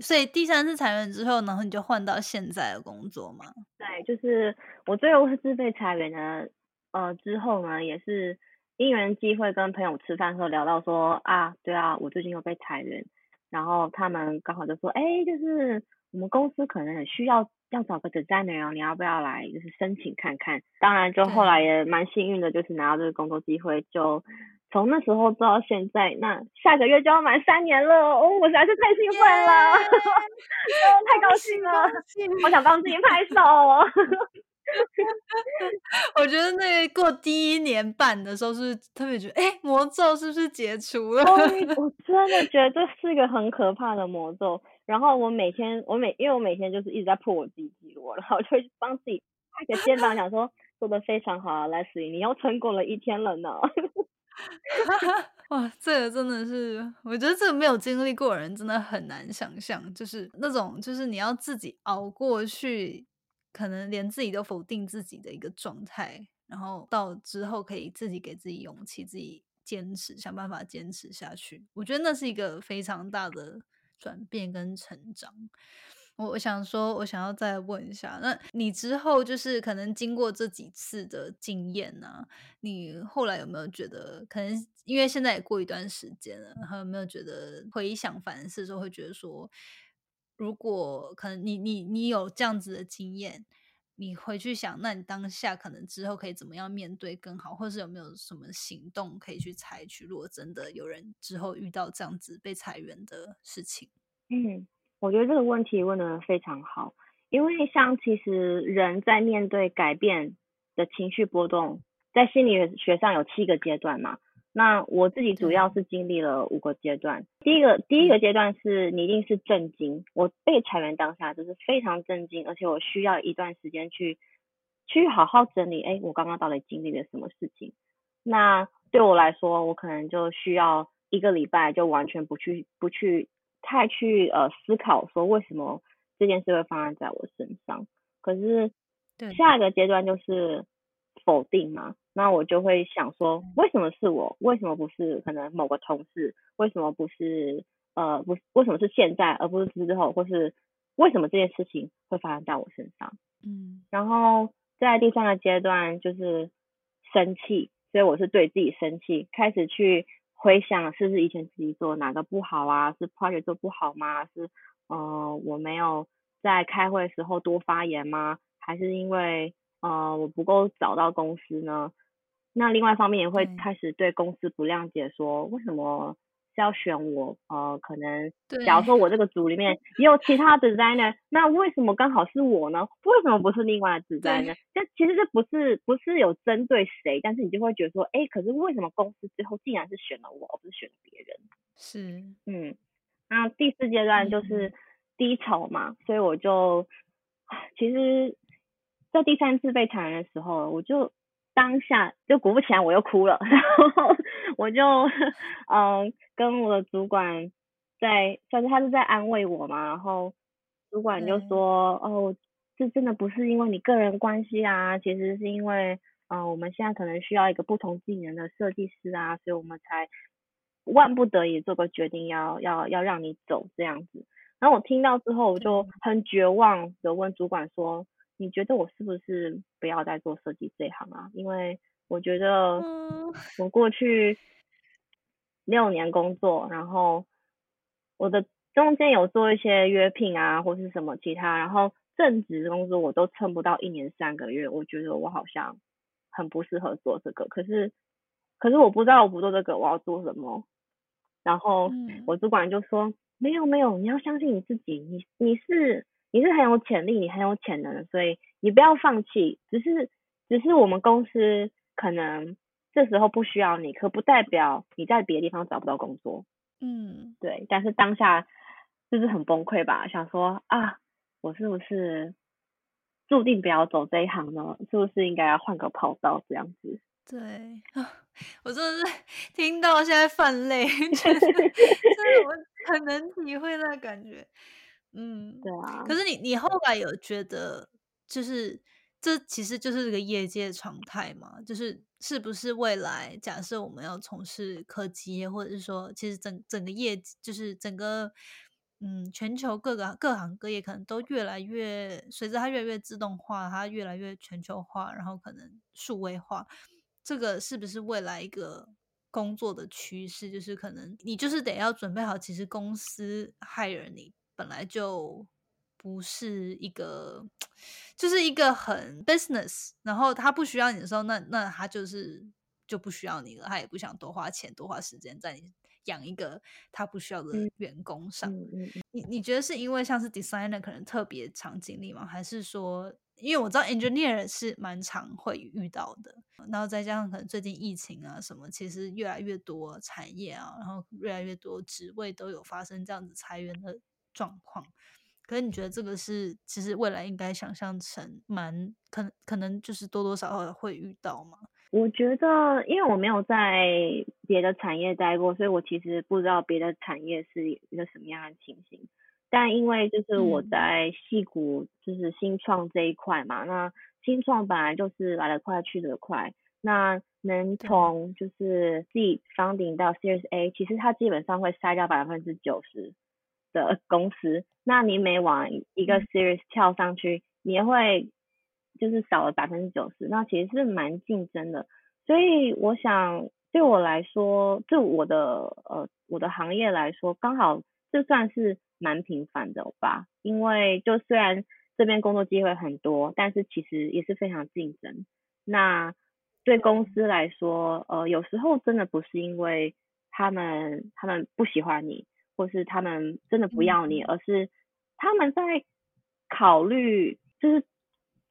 Speaker 1: 所以第三次裁员之后，然后你就换到现在的工作吗？
Speaker 2: 对，就是我最后是被裁员的，呃，之后呢，也是因缘机会跟朋友吃饭时候聊到说啊，对啊，我最近又被裁员，然后他们刚好就说，哎，就是我们公司可能很需要要找个 designer，你要不要来就是申请看看？当然，就后来也蛮幸运的，就是拿到这个工作机会就。从那时候到现在，那下个月就要满三年了哦！我实在是太兴奋了，太高兴了，我想帮自己拍手哦。
Speaker 1: 我觉得那过第一年半的时候，是特别觉得，哎，魔咒是不是解除了？
Speaker 2: 我真的觉得这是一个很可怕的魔咒。然后我每天，我每因为我每天就是一直在破我自己记录，然后就会帮自己拍个肩膀，想说做的非常好，Leslie，你又成功了一天了呢。
Speaker 1: 哇，这个真的是，我觉得这个没有经历过的人真的很难想象，就是那种，就是你要自己熬过去，可能连自己都否定自己的一个状态，然后到之后可以自己给自己勇气，自己坚持，想办法坚持下去。我觉得那是一个非常大的转变跟成长。我我想说，我想要再问一下，那你之后就是可能经过这几次的经验呢，你后来有没有觉得，可能因为现在也过一段时间了，然后有没有觉得回想反思的时候，会觉得说，如果可能你你你有这样子的经验，你回去想，那你当下可能之后可以怎么样面对更好，或是有没有什么行动可以去采取？如果真的有人之后遇到这样子被裁员的事情，
Speaker 2: 嗯。我觉得这个问题问的非常好，因为像其实人在面对改变的情绪波动，在心理学上有七个阶段嘛。那我自己主要是经历了五个阶段。第一个第一个阶段是你一定是震惊，我被裁员当下就是非常震惊，而且我需要一段时间去去好好整理，哎，我刚刚到底经历了什么事情？那对我来说，我可能就需要一个礼拜，就完全不去不去。太去呃思考说为什么这件事会发生在我身上，可是下一个阶段就是否定嘛，那我就会想说为什么是我，为什么不是可能某个同事，为什么不是呃不为什么是现在而不是之后，或是为什么这件事情会发生在我身上？
Speaker 1: 嗯，
Speaker 2: 然后在第三个阶段就是生气，所以我是对自己生气，开始去。回想是不是以前自己做哪个不好啊？是 project 做不好吗？是呃我没有在开会时候多发言吗？还是因为呃我不够找到公司呢？那另外一方面也会开始对公司不谅解，说为什么是要选我？呃，可能假如说我这个组里面 也有其他 designer，那为什么刚好是我呢？为什么不是另外的 designer？这其实这不是不是有针对谁，但是你就会觉得说，哎，可是为什么公司最后竟然是选了我，而不是选了别人？
Speaker 1: 是，
Speaker 2: 嗯，那第四阶段就是低潮嘛，所以我就其实，在第三次被裁员的时候，我就当下就果不其然我又哭了，然后我就嗯跟我的主管在，算是他是在安慰我嘛，然后主管就说哦，这真的不是因为你个人关系啊，其实是因为嗯、呃我们现在可能需要一个不同技能的设计师啊，所以我们才万不得已做个决定要要要让你走这样子。然后我听到之后，我就很绝望的问主管说：“你觉得我是不是不要再做设计这一行啊？因为我觉得
Speaker 1: 嗯
Speaker 2: 我过去六年工作，然后我的中间有做一些约聘啊，或是什么其他，然后正职工作我都撑不到一年三个月，我觉得我好像很不适合做这个。可是，可是我不知道我不做这个我要做什么。然后
Speaker 1: 嗯
Speaker 2: 我主管就说：“没有没有，你要相信你自己，你你是你是很有潜力，你很有潜能，所以你不要放弃。只是只是我们公司可能这时候不需要你，可不代表你在别的地方找不到工作。
Speaker 1: 嗯，
Speaker 2: 对，但是当下就是很崩溃吧，想说啊，我是不是注定不要走这一行呢？是不是应该要换个跑道这样子？
Speaker 1: 对啊，我真的是听到现在泛泪，就是 就是我很能体会那感觉。嗯，
Speaker 2: 对啊，
Speaker 1: 可是你你后来有觉得，就是这其实就是这个业界常态嘛？就是是不是未来假设我们要从事科技业，或者是说，其实整整个业就是整个嗯全球各个各行各业可能都越来越随着它越来越自动化，它越来越全球化，然后可能数位化，这个是不是未来一个？工作的趋势就是可能你就是得要准备好，其实公司 hire 你本来就不是一个，就是一个很 business，然后他不需要你的时候，那那他就是就不需要你了，他也不想多花钱多花时间在你养一个他不需要的
Speaker 2: 嗯
Speaker 1: 员工上。
Speaker 2: 嗯嗯嗯，
Speaker 1: 你你觉得是因为像是 designer 可能特别常经历吗？还是说，因为我知道 engineer 是蛮常会遇到的，然后再加上可能最近疫情啊什么，其实越来越多产业啊，然后越来越多职位都有发生这样子裁员的状况。可是你觉得这个是其实未来应该想象成蛮可能可能就是多多少少会遇到吗？
Speaker 2: 我觉得，因为我没有在别的产业待过，所以我其实不知道别的产业是一个什么样的情形。但因为就是我
Speaker 1: 嗯
Speaker 2: 在戏谷，就是新创这一块嘛，那新创本来就是来得快去得快，那能
Speaker 1: 对
Speaker 2: 从就是 C funding 到 Series A，其实它基本上会筛掉百分之九十的公司。那你每往一个
Speaker 1: 嗯
Speaker 2: Series 跳上去，你也会就是少了百分之九十，那其实是蛮竞争的。所以我想对我来说，对我的呃我的行业来说，刚好这算是蛮频繁的吧。因为就虽然这边工作机会很多，但是其实也是非常竞争。那对公司来说，呃，有时候真的不是因为他们他们不喜欢你，或是他们真的不要你，而是他们在考虑，就是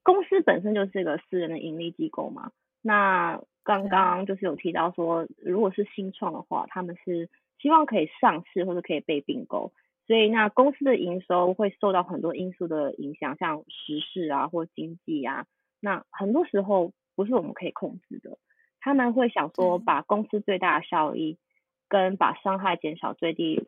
Speaker 2: 公司本身就是一个私人的盈利机构嘛。那刚
Speaker 1: 对
Speaker 2: 刚就是有提到说，如果是新创的话，他们是希望可以上市或者可以被并购，所以那公司的营收会受到很多因素的影响，像时事啊或经济啊，那很多时候不是我们可以控制的。他们会想说，把公司最大的效益跟把伤害减少最低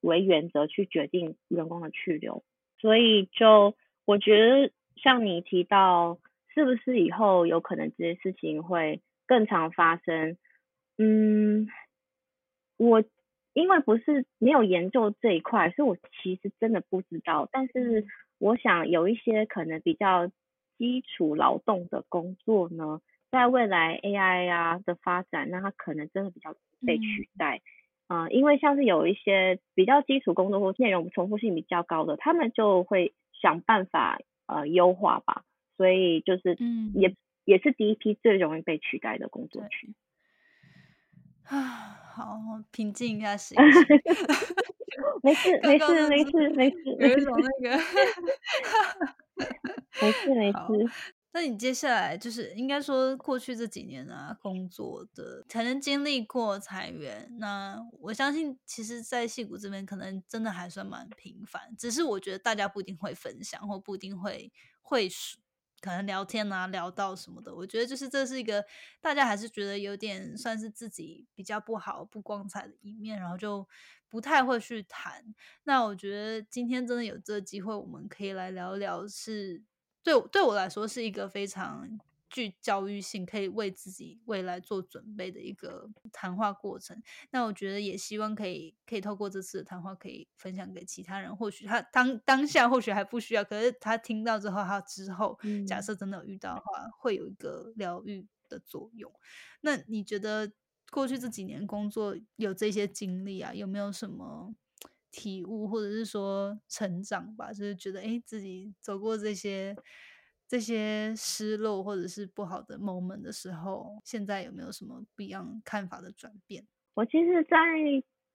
Speaker 2: 为原则去决定员工的去留。所以就我觉得，像你提到，是不是以后有可能这些事情会更常发生？嗯，我因为不是没有研究这一块，所以我其实真的不知道。但是我想有一些可能比较基础劳动的工作呢，在未来 AI 啊的发展，那它可能真的比较被取代。啊、因为像是有一些比较基础工作或内容重复性比较高的，他们就会想办法呃优化吧。所以就是
Speaker 1: 嗯
Speaker 2: 也也是第一批最容易被取代的工作
Speaker 1: 对
Speaker 2: 群。
Speaker 1: 啊，好，平静一下心 情。
Speaker 2: 没事，
Speaker 1: 刚
Speaker 2: 没事，没事，没事，
Speaker 1: 有一种那个
Speaker 2: 没事，没事。
Speaker 1: 那你接下来就是应该说过去这几年啊，工作的才能经历过裁员，那我相信其实，在戏谷这边可能真的还算蛮频繁，只是我觉得大家不一定会分享，或不一定会会可能聊天啊聊到什么的。我觉得就是这是一个大家还是觉得有点算是自己比较不好、不光彩的一面，然后就不太会去谈。那我觉得今天真的有这个机会，我们可以来聊聊是，对我对我来说是一个非常具教育性，可以为自己未来做准备的一个谈话过程。那我觉得也希望可以可以透过这次的谈话，可以分享给其他人。或许他当当下或许还不需要，可是他听到之后，他之后假
Speaker 2: 嗯
Speaker 1: 设真的有遇到的话，会有一个疗愈的作用。那你觉得过去这几年工作有这些经历啊，有没有什么体悟，或者是说成长吧？就是觉得诶自己走过这些这些失落或者是不好的 moment 的时候，现在有没有什么不一样看法的转变？
Speaker 2: 我其实在，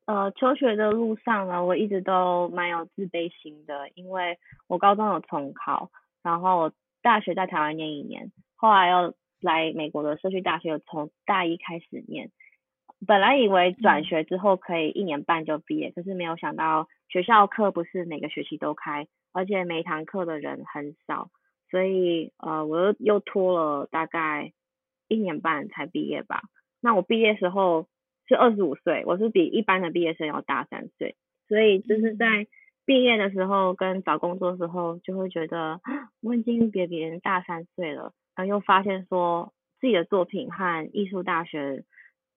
Speaker 2: 呃求学的路上呢，我一直都蛮有自卑心的，因为我高中有重考，然后大学在台湾念一年，后来又来美国的社区大学，从大一开始念。本来以为转
Speaker 1: 嗯
Speaker 2: 学之后可以一年半就毕业，可是没有想到学校课不是每个学期都开，而且每堂课的人很少，所以呃我又又拖了大概一年半才毕业吧。那我毕业时候是二十五岁，我是比一般的毕业生要大三岁，所以就是
Speaker 1: 嗯
Speaker 2: 在毕业的时候跟找工作的时候，就会觉得啊我已经比别人大三岁了，然后又发现说自己的作品和艺术大学、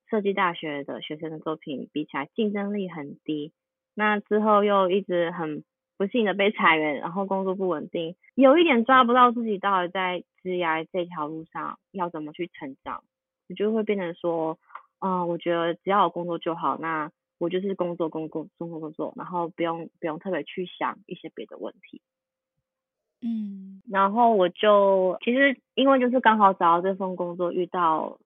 Speaker 2: 设计大学的学生的作品比起来，竞争力很低。那之后又一直很不幸的被裁员，然后工作不稳定，有一点抓不到自己到底在职涯这条路上要怎么去成长，我就会变成说，嗯、我觉得只要有工作就好，那我就是工作工作工作工作，然后不用不用特别去想一些别的问题。
Speaker 1: 嗯
Speaker 2: 然后我就其实因为就是刚好找到这份工作，遇到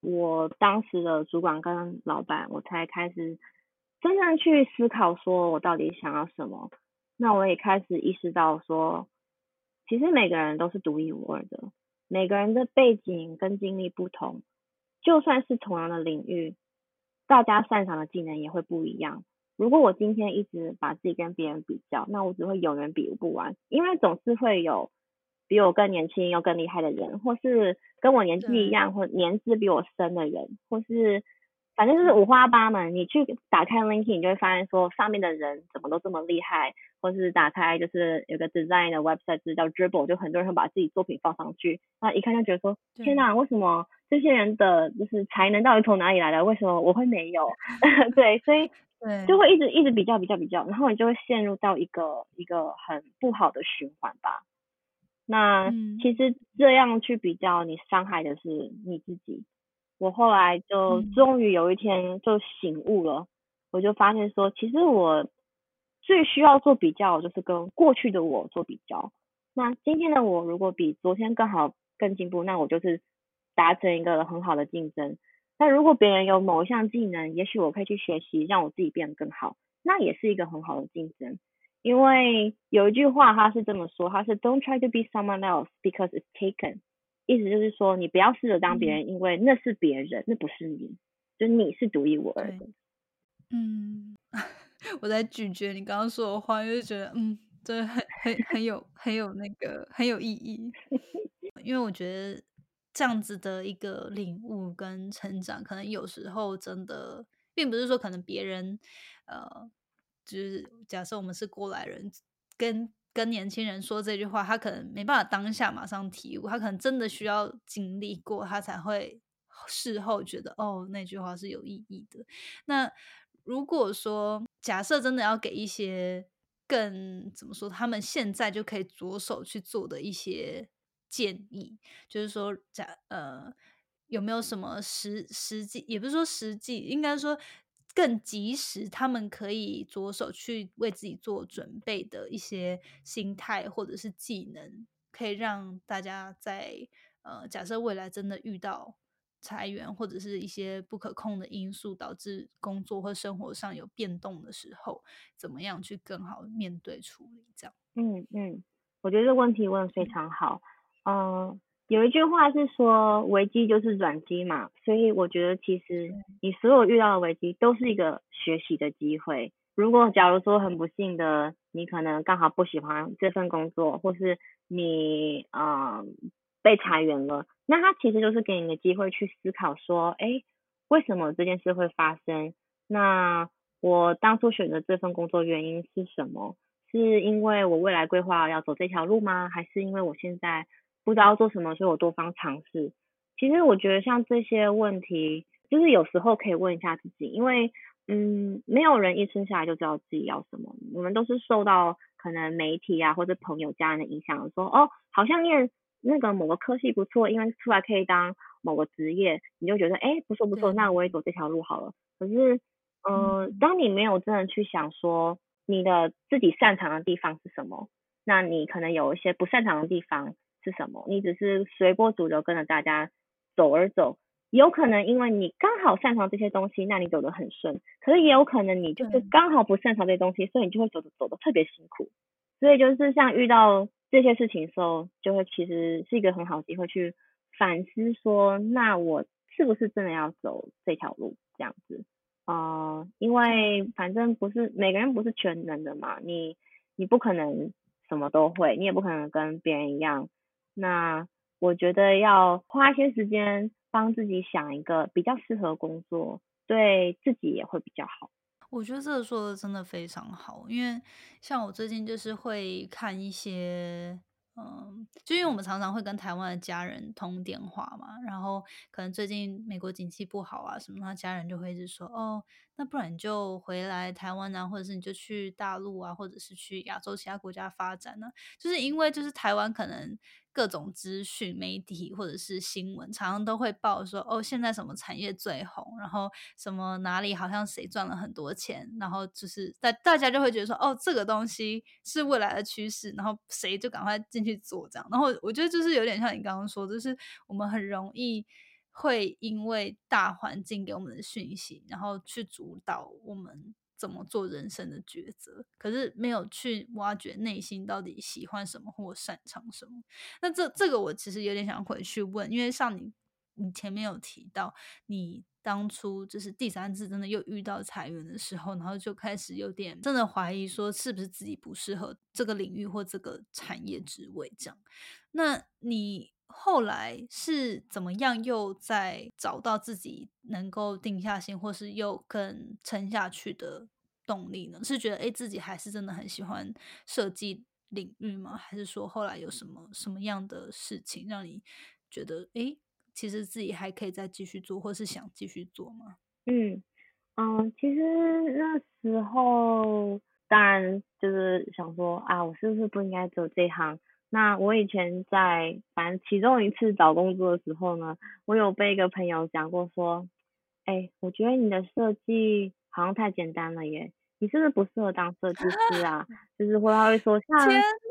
Speaker 2: 我当时的主管跟老板，我才开始真正去思考，说我到底想要什么。那我也开始意识到说，其实每个人都是独一无二的，每个人的背景跟经历不同，就算是同样的领域，大家擅长的技能也会不一样。如果我今天一直把自己跟别人比较，那我只会永远比不完，因为总是会有比我更年轻又更厉害的人，或是跟我年纪一样或年资比我深的人，或是反正就是五花八门。你去打开 LinkedIn，你就会发现说上面的人怎么都这么厉害，或是打开就是有个 design 的 website 是叫 Dribble，就很多人会把自己作品放上去，那一看就觉得说天哪，为什么这些人的就是才能到底从哪里来的？为什么我会没有？对，所以
Speaker 1: 对，
Speaker 2: 就会一直一直比较比较比较，然后你就会陷入到一个一个很不好的循环吧。那
Speaker 1: 嗯
Speaker 2: 其实这样去比较，你伤害的是你自己。我后来就
Speaker 1: 嗯
Speaker 2: 终于有一天就醒悟了，我就发现说，其实我最需要做比较，就是跟过去的我做比较。那今天的我如果比昨天更好、更进步，那我就是达成一个很好的竞争。那如果别人有某一项技能，也许我可以去学习，让我自己变得更好，那也是一个很好的竞争。因为有一句话他是这么说，他是 "Don't try to be someone else because it's taken"，意思就是说你不要试着当别人，因为那是别人，那不是你，就你是独一无二的。
Speaker 1: 嗯，我在咀嚼你刚刚说的话，就是觉得嗯，真的很很很有很有那个很有意义，因为我觉得这样子的一个领悟跟成长，可能有时候真的并不是说可能别人呃，就是假设我们是过来人，跟跟年轻人说这句话，他可能没办法当下马上体悟，他可能真的需要经历过，他才会事后觉得哦，那句话是有意义的。那如果说假设真的要给一些更怎么说，他们现在就可以着手去做的一些建议，就是说假呃有没有什么实实际，也不是说实际，应该说更及时，他们可以着手去为自己做准备的一些心态或者是技能，可以让大家在呃，假设未来真的遇到裁员或者是一些不可控的因素导致工作或生活上有变动的时候，怎么样去更好面对处理？这样。
Speaker 2: 嗯嗯，我觉得这个问题问的非常好。嗯，有一句话是说危机就是转机嘛，所以我觉得其实你所有遇到的危机都是一个学习的机会。如果假如说很不幸的，你可能刚好不喜欢这份工作，或是你啊被裁员了，那它其实就是给你的机会去思考说，哎，为什么这件事会发生？那我当初选择这份工作原因是什么？是因为我未来规划要走这条路吗？还是因为我现在不知道做什么，所以我多方尝试？其实我觉得像这些问题，就是有时候可以问一下自己，因为嗯，没有人一生下来就知道自己要什么，我们都是受到可能媒体啊或者朋友家人的影响，说哦，好像念那个某个科系不错，因为出来可以当某个职业，你就觉得哎不错不错，那我也走这条路好了。可是嗯，当你没有真的去想说。你的自己擅长的地方是什么？那你可能有一些不擅长的地方是什么？你只是随波逐流跟着大家走而走，有可能因为你刚好擅长这些东西，那你走得很顺。可是也有可能你就是刚好不擅长这些东西，所以你就会走的走的特别辛苦。所以就是像遇到这些事情的时候，就会其实是一个很好机会去反思说，那我是不是真的要走这条路这样子？啊，因为反正不是每个人不是全能的嘛，你你不可能什么都会，你也不可能跟别人一样。那我觉得要花一些时间帮自己想一个比较适合工作，对自己也会比较好。
Speaker 1: 我觉得这个说的真的非常好，因为像我最近就是会看一些。嗯，就因为我们常常会跟台湾的家人通电话嘛，然后可能最近美国景气不好啊什么，他家人就会一直说，哦，那不然你就回来台湾啊，或者是你就去大陆啊，或者是去亚洲其他国家发展呢？就是因为就是台湾可能。各种资讯媒体或者是新闻，常常都会报说哦，现在什么产业最红，然后什么哪里好像谁赚了很多钱，然后就是大大家就会觉得说哦，这个东西是未来的趋势，然后谁就赶快进去做这样。然后我觉得就是有点像你刚刚说，就是我们很容易会因为大环境给我们的讯息，然后去主导我们。怎么做人生的抉择？可是没有去挖掘内心到底喜欢什么或擅长什么。那这这个我其实有点想回去问，因为像你，你前面有提到，你当初就是第三次真的又遇到裁员的时候，然后就开始有点真的怀疑说，是不是自己不适合这个领域或这个产业职位这样？那你？后来是怎么样？又在找到自己能够定下心，或是又更撑下去的动力呢？是觉得哎，自己还是真的很喜欢设计领域吗？还是说后来有什么什么样的事情让你觉得哎，其实自己还可以再继续做，或是想继续做吗？
Speaker 2: 嗯嗯，其实那时候当然就是想说啊，我是不是不应该走这行？那我以前在反正其中一次找工作的时候呢，我有被一个朋友讲过说，哎，我觉得你的设计好像太简单了耶，你是不是不适合当设计师啊？就是会他会说像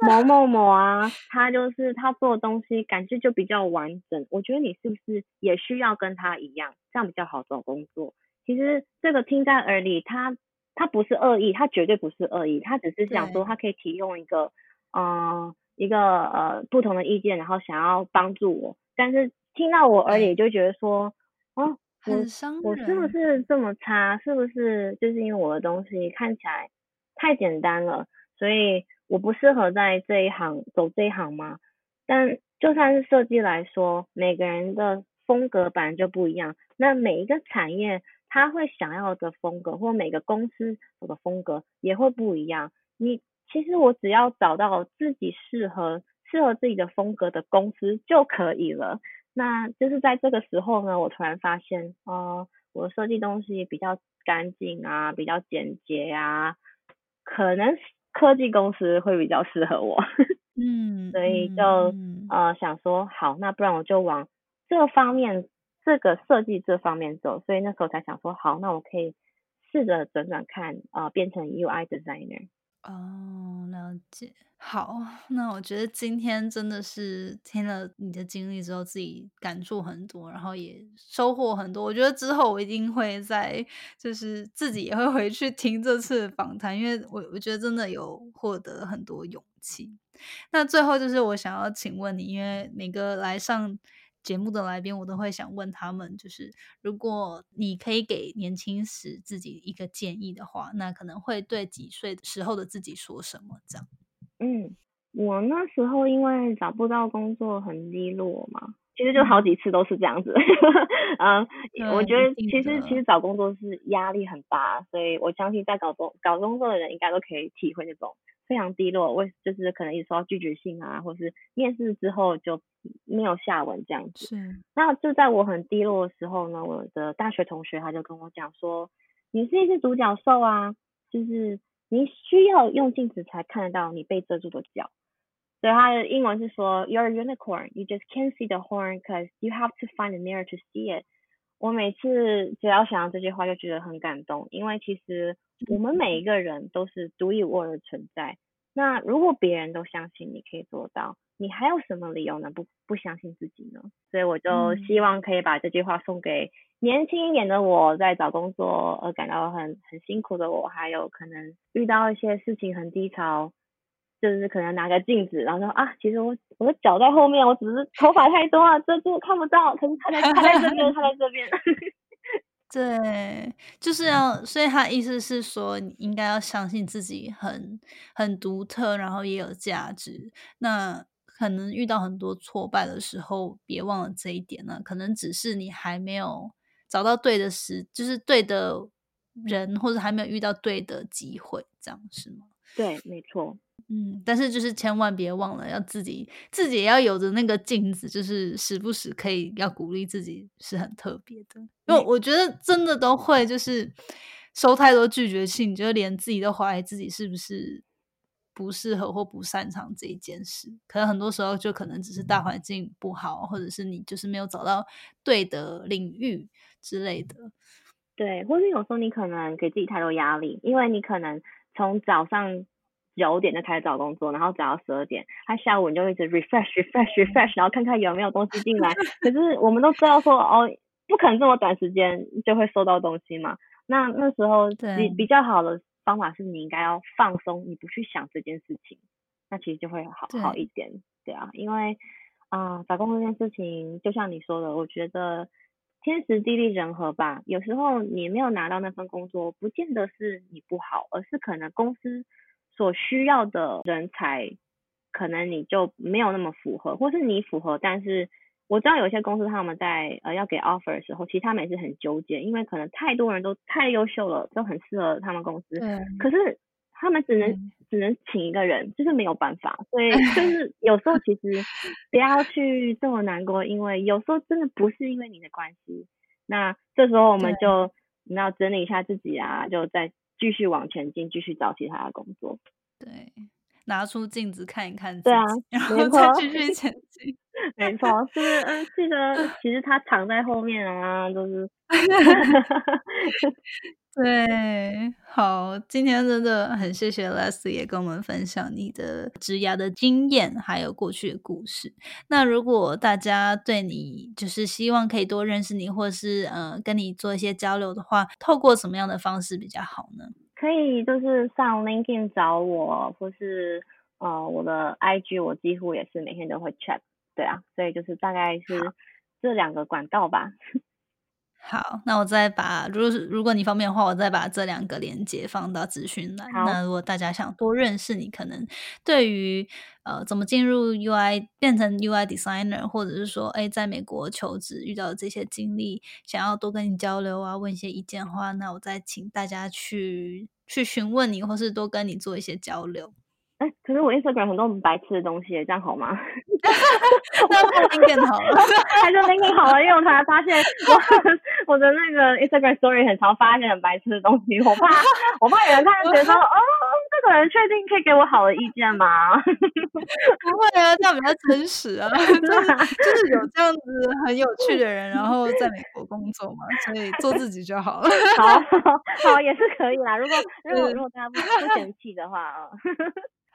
Speaker 2: 某某某啊，他就是他做的东西感觉就比较完整，我觉得你是不是也需要跟他一样，这样比较好找工作？其实这个听在耳里，他他不是恶意，他绝对不是恶意，他只是想说他可以提供一个，嗯。一个呃不同的意见，然后想要帮助我，但是听到我而已就觉得说，哦，我我是不是这么差？是不是就是因为我的东西看起来太简单了，所以我不适合在这一行走这一行吗？但就算是设计来说，每个人的风格本来就不一样，那每一个产业他会想要的风格，或每个公司的风格也会不一样，你。其实我只要找到自己适合、适合自己的风格的公司就可以了。那就是在这个时候呢，我突然发现，哦，我设计东西比较干净啊，比较简洁啊，可能科技公司会比较适合我。
Speaker 1: 嗯，
Speaker 2: 所以就呃想说，好，那不然我就往这方面、这个设计这方面走。所以那时候才想说，好，那我可以试着转转看，呃，变成 UI designer。
Speaker 1: 哦，了解。好，那我觉得今天真的是听了你的经历之后，自己感触很多，然后也收获很多。我觉得之后我一定会在，就是自己也会回去听这次访谈，因为我我觉得真的有获得很多勇气。那最后就是我想要请问你，因为每个来上节目的来宾，我都会想问他们，就是如果你可以给年轻时自己一个建议的话，那可能会对几岁时候的自己说什么？这样。
Speaker 2: 嗯，我那时候因为找不到工作很低落嘛，其实就好几次都是这样子。嗯，我觉得其实其实找工作是压力很大，所以我相信在搞工搞工作的人应该都可以体会那种非常低落，为就是可能一收到拒绝信啊，或是面试之后就没有下文这样子。
Speaker 1: 是。
Speaker 2: 那就在我很低落的时候呢，我的大学同学他就跟我讲说：“你是一只独角兽啊，就是。”你需要用镜子才看得到你被遮住的脚，所以它的英文是说 You're a unicorn, you just can't see the horn because you have to find a mirror to see it。我每次只要想到这句话就觉得很感动，因为其实我们每一个人都是独一无二的存在。那如果别人都相信你可以做到，你还有什么理由呢？不不相信自己呢？所以我就希望可以把这句话送给。年轻一点的我在找工作而感到很很辛苦的我，还有可能遇到一些事情很低潮，就是可能拿个镜子，然后说啊，其实我我的脚在后面，我只是头发太多了，遮住看不到，可是他在他在这边，他在这边。
Speaker 1: 对，就是要，所以他意思是说，你应该要相信自己很很独特，然后也有价值。那可能遇到很多挫败的时候，别忘了这一点呢。可能只是你还没有。找到对的时，就是对的人，或者还没有遇到对的机会，这样是吗？
Speaker 2: 对，没错。
Speaker 1: 嗯，但是就是千万别忘了，要自己自己也要有着那个镜子，就是时不时可以要鼓励自己，是很特别的。因为我觉得真的都会，就是收太多拒绝信，就连自己都怀疑自己是不是。不适合或不擅长这一件事，可能很多时候就可能只是大环境不好，或者是你就是没有找到对的领域之类的。
Speaker 2: 对，或者有时候你可能给自己太多压力，因为你可能从早上九点就开始找工作，然后找到十二点，他下午你就一直 refresh refresh refresh，然后看看有没有东西进来。可是我们都知道说哦，不可能这么短时间就会收到东西嘛。那那时候比比较好的。方法是你应该要放松，你不去想这件事情，那其实就会好好一点，对啊，因为啊，找工作这件事情，就像你说的，我觉得天时地利人和吧。有时候你没有拿到那份工作，不见得是你不好，而是可能公司所需要的人才，可能你就没有那么符合，或是你符合，但是。我知道有些公司他们在呃要给 offer 的时候，其实他们也是很纠结，因为可能太多人都太优秀了，都很适合他们公司。可是他们只能只能请一个人，就是没有办法。所以 就是有时候其实不要去这么难过，因为有时候真的不是因为你的关系。那这时候我们就你要整理一下自己啊，就再继续往前进，继续找其他的工作。
Speaker 1: 对。拿出镜子看一看，
Speaker 2: 对啊，
Speaker 1: 然后再继续前进。
Speaker 2: 没错，是嗯，记得 其实他藏在后面啊，就是。
Speaker 1: 对，好，今天真的很谢谢 Leslie 也跟我们分享你的职涯的经验，还有过去的故事。那如果大家对你就是希望可以多认识你，或是呃跟你做一些交流的话，透过什么样的方式比较好呢？
Speaker 2: 可以就是上 LinkedIn 找我，或是呃我的 IG，我几乎也是每天都会 check，对啊，所以就是大概是这两个管道吧。
Speaker 1: 好，那我再把，如果如果你方便的话，我再把这两个链接放到资讯栏。那如果大家想多认识你，可能对于呃怎么进入 UI 变成 UI designer，或者是说哎在美国求职遇到这些经历，想要多跟你交流啊，问一些意见的话，那我再请大家去去询问你，或是多跟你做一些交流。
Speaker 2: 哎，可是我 Instagram 很多很白痴的东西，这样好吗？
Speaker 1: 那就 LinkedIn 好了，
Speaker 2: 还是 LinkedIn 好了，因为我突然发现我 我的那个 Instagram Story 很常发现很白痴的东西，我怕我怕有人看就觉得说哦，这个人确定可以给我好的意见吗？
Speaker 1: 不会啊，这样比较真实啊，就是就是有这样子很有趣的人，然后在美国工作嘛，所以做自己就好了。
Speaker 2: 好好也是可以啦，如果如果如果大家不不嫌弃的话啊。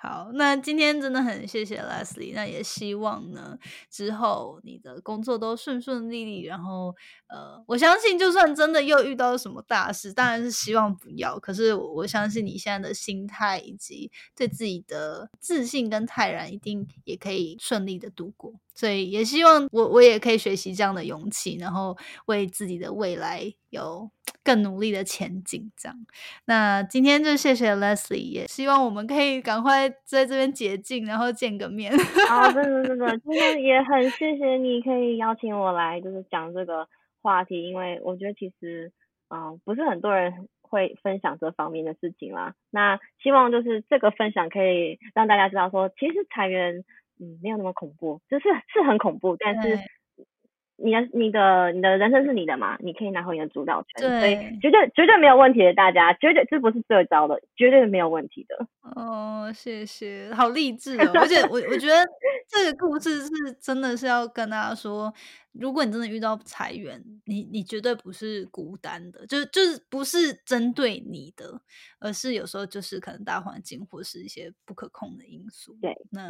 Speaker 1: 好，那今天真的很谢谢 Leslie，那也希望呢之后你的工作都顺顺利利，然后呃，我相信就算真的又遇到什么大事，当然是希望不要，可是我相信你现在的心态以及对自己的自信跟泰然，一定也可以顺利的度过。所以也希望我我也可以学习这样的勇气，然后为自己的未来有更努力的前进。这样，那今天就谢谢 Leslie，也希望我们可以赶快在这边解禁，然后见个面。
Speaker 2: 好，真的真的，今天也很谢谢你可以邀请我来，就是讲这个话题，因为我觉得其实嗯不是很多人会分享这方面的事情啦。那希望就是这个分享可以让大家知道说，其实裁员。嗯，没有那么恐怖，就是是很恐怖，但是你的你的你的人生是你的嘛，你可以拿回你的主导权，所以绝对绝对没有问题的，大家绝对这不是最糟的，绝对没有问题的。
Speaker 1: 哦，谢谢，好励志哦！而且我我觉得这个故事是真的是要跟大家说，如果你真的遇到裁员，你你绝对不是孤单的，就是就是不是针对你的，而是有时候就是可能大环境或是一些不可控的因素。
Speaker 2: 对，
Speaker 1: 那。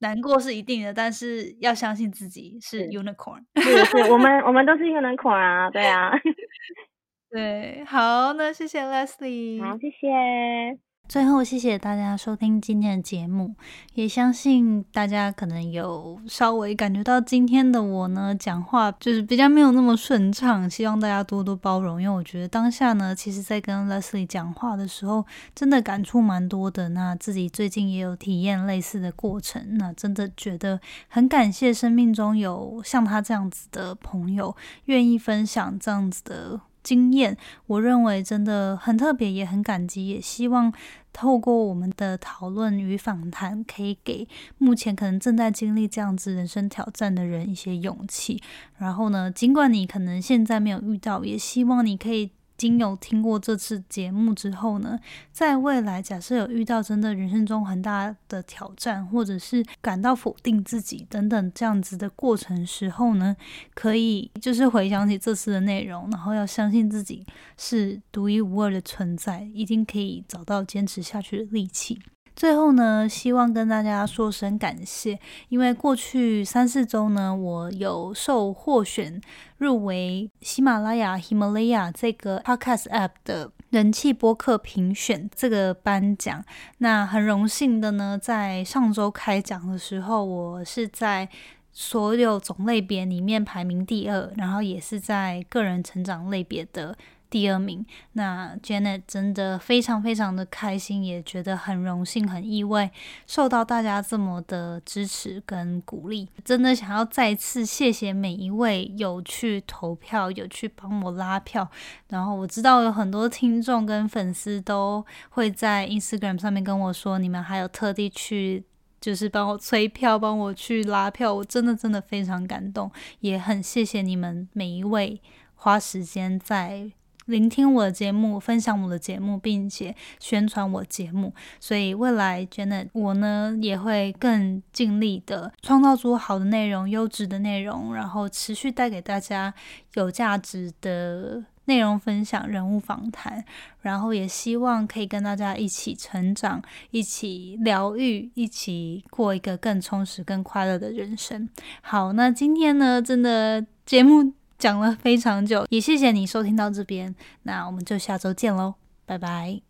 Speaker 1: 难过是一定的，但是要相信自己是 unicorn。
Speaker 2: 是是，我们我们都是 unicorn 啊，对啊。
Speaker 1: 对，好，那谢谢 Leslie。
Speaker 2: 好，谢谢。
Speaker 1: 最后，谢谢大家收听今天的节目，也相信大家可能有稍微感觉到今天的我呢讲话就是比较没有那么顺畅，希望大家多多包容。因为我觉得当下呢，其实在跟 Leslie 讲话的时候，真的感触蛮多的。那自己最近也有体验类似的过程，那真的觉得很感谢生命中有像他这样子的朋友，愿意分享这样子的。经验，我认为真的很特别，也很感激，也希望透过我们的讨论与访谈，可以给目前可能正在经历这样子人生挑战的人一些勇气。然后呢，尽管你可能现在没有遇到，也希望你可以。经有听过这次节目之后呢，在未来假设有遇到真的人生中很大的挑战，或者是感到否定自己等等这样子的过程时候呢，可以就是回想起这次的内容，然后要相信自己是独一无二的存在，一定可以找到坚持下去的力气。最后呢，希望跟大家说声感谢，因为过去三四周呢，我有受获选入围喜马拉雅 Himalaya 这个 Podcast App 的人气播客评选这个颁奖。那很荣幸的呢，在上周开奖的时候，我是在所有种类别里面排名第二，然后也是在个人成长类别的。第二名，那 Janet 真的非常非常的开心，也觉得很荣幸、很意外，受到大家这么的支持跟鼓励，真的想要再次谢谢每一位有去投票、有去帮我拉票。然后我知道有很多听众跟粉丝都会在 Instagram 上面跟我说，你们还有特地去就是帮我催票、帮我去拉票，我真的真的非常感动，也很谢谢你们每一位花时间在。聆听我的节目，分享我的节目，并且宣传我节目，所以未来 Janet 我呢也会更尽力的创造出好的内容、优质的内容，然后持续带给大家有价值的内容分享、人物访谈，然后也希望可以跟大家一起成长、一起疗愈、一起过一个更充实、更快乐的人生。好，那今天呢，真的节目。讲了非常久，也谢谢你收听到这边，那我们就下周见喽，拜拜。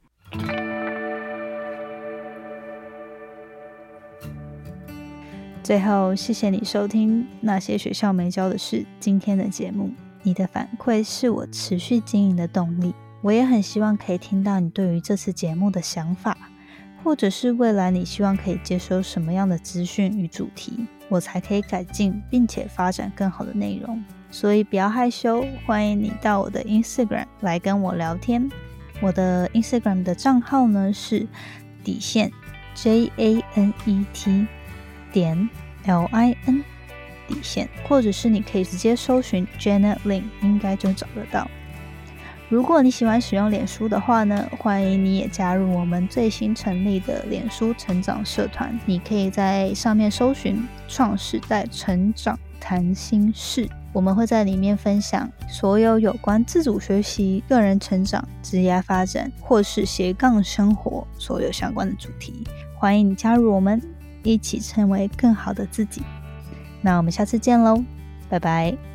Speaker 1: 最后，谢谢你收听那些学校没教的事今天的节目，你的反馈是我持续经营的动力。我也很希望可以听到你对于这次节目的想法，或者是未来你希望可以接收什么样的资讯与主题，我才可以改进并且发展更好的内容。所以不要害羞，欢迎你到我的 Instagram 来跟我聊天。我的 Instagram 的账号呢是底线 J A N E T 点 L I N 底线，或者是你可以直接搜寻 Janet Lin，应该就找得到。如果你喜欢使用脸书的话呢，欢迎你也加入我们最新成立的脸书成长社团。你可以在上面搜寻“创时代成长谈心事”，我们会在里面分享所有有关自主学习、个人成长、职业发展或是斜杠生活所有相关的主题。欢迎你加入我们，一起成为更好的自己。那我们下次见喽，拜拜。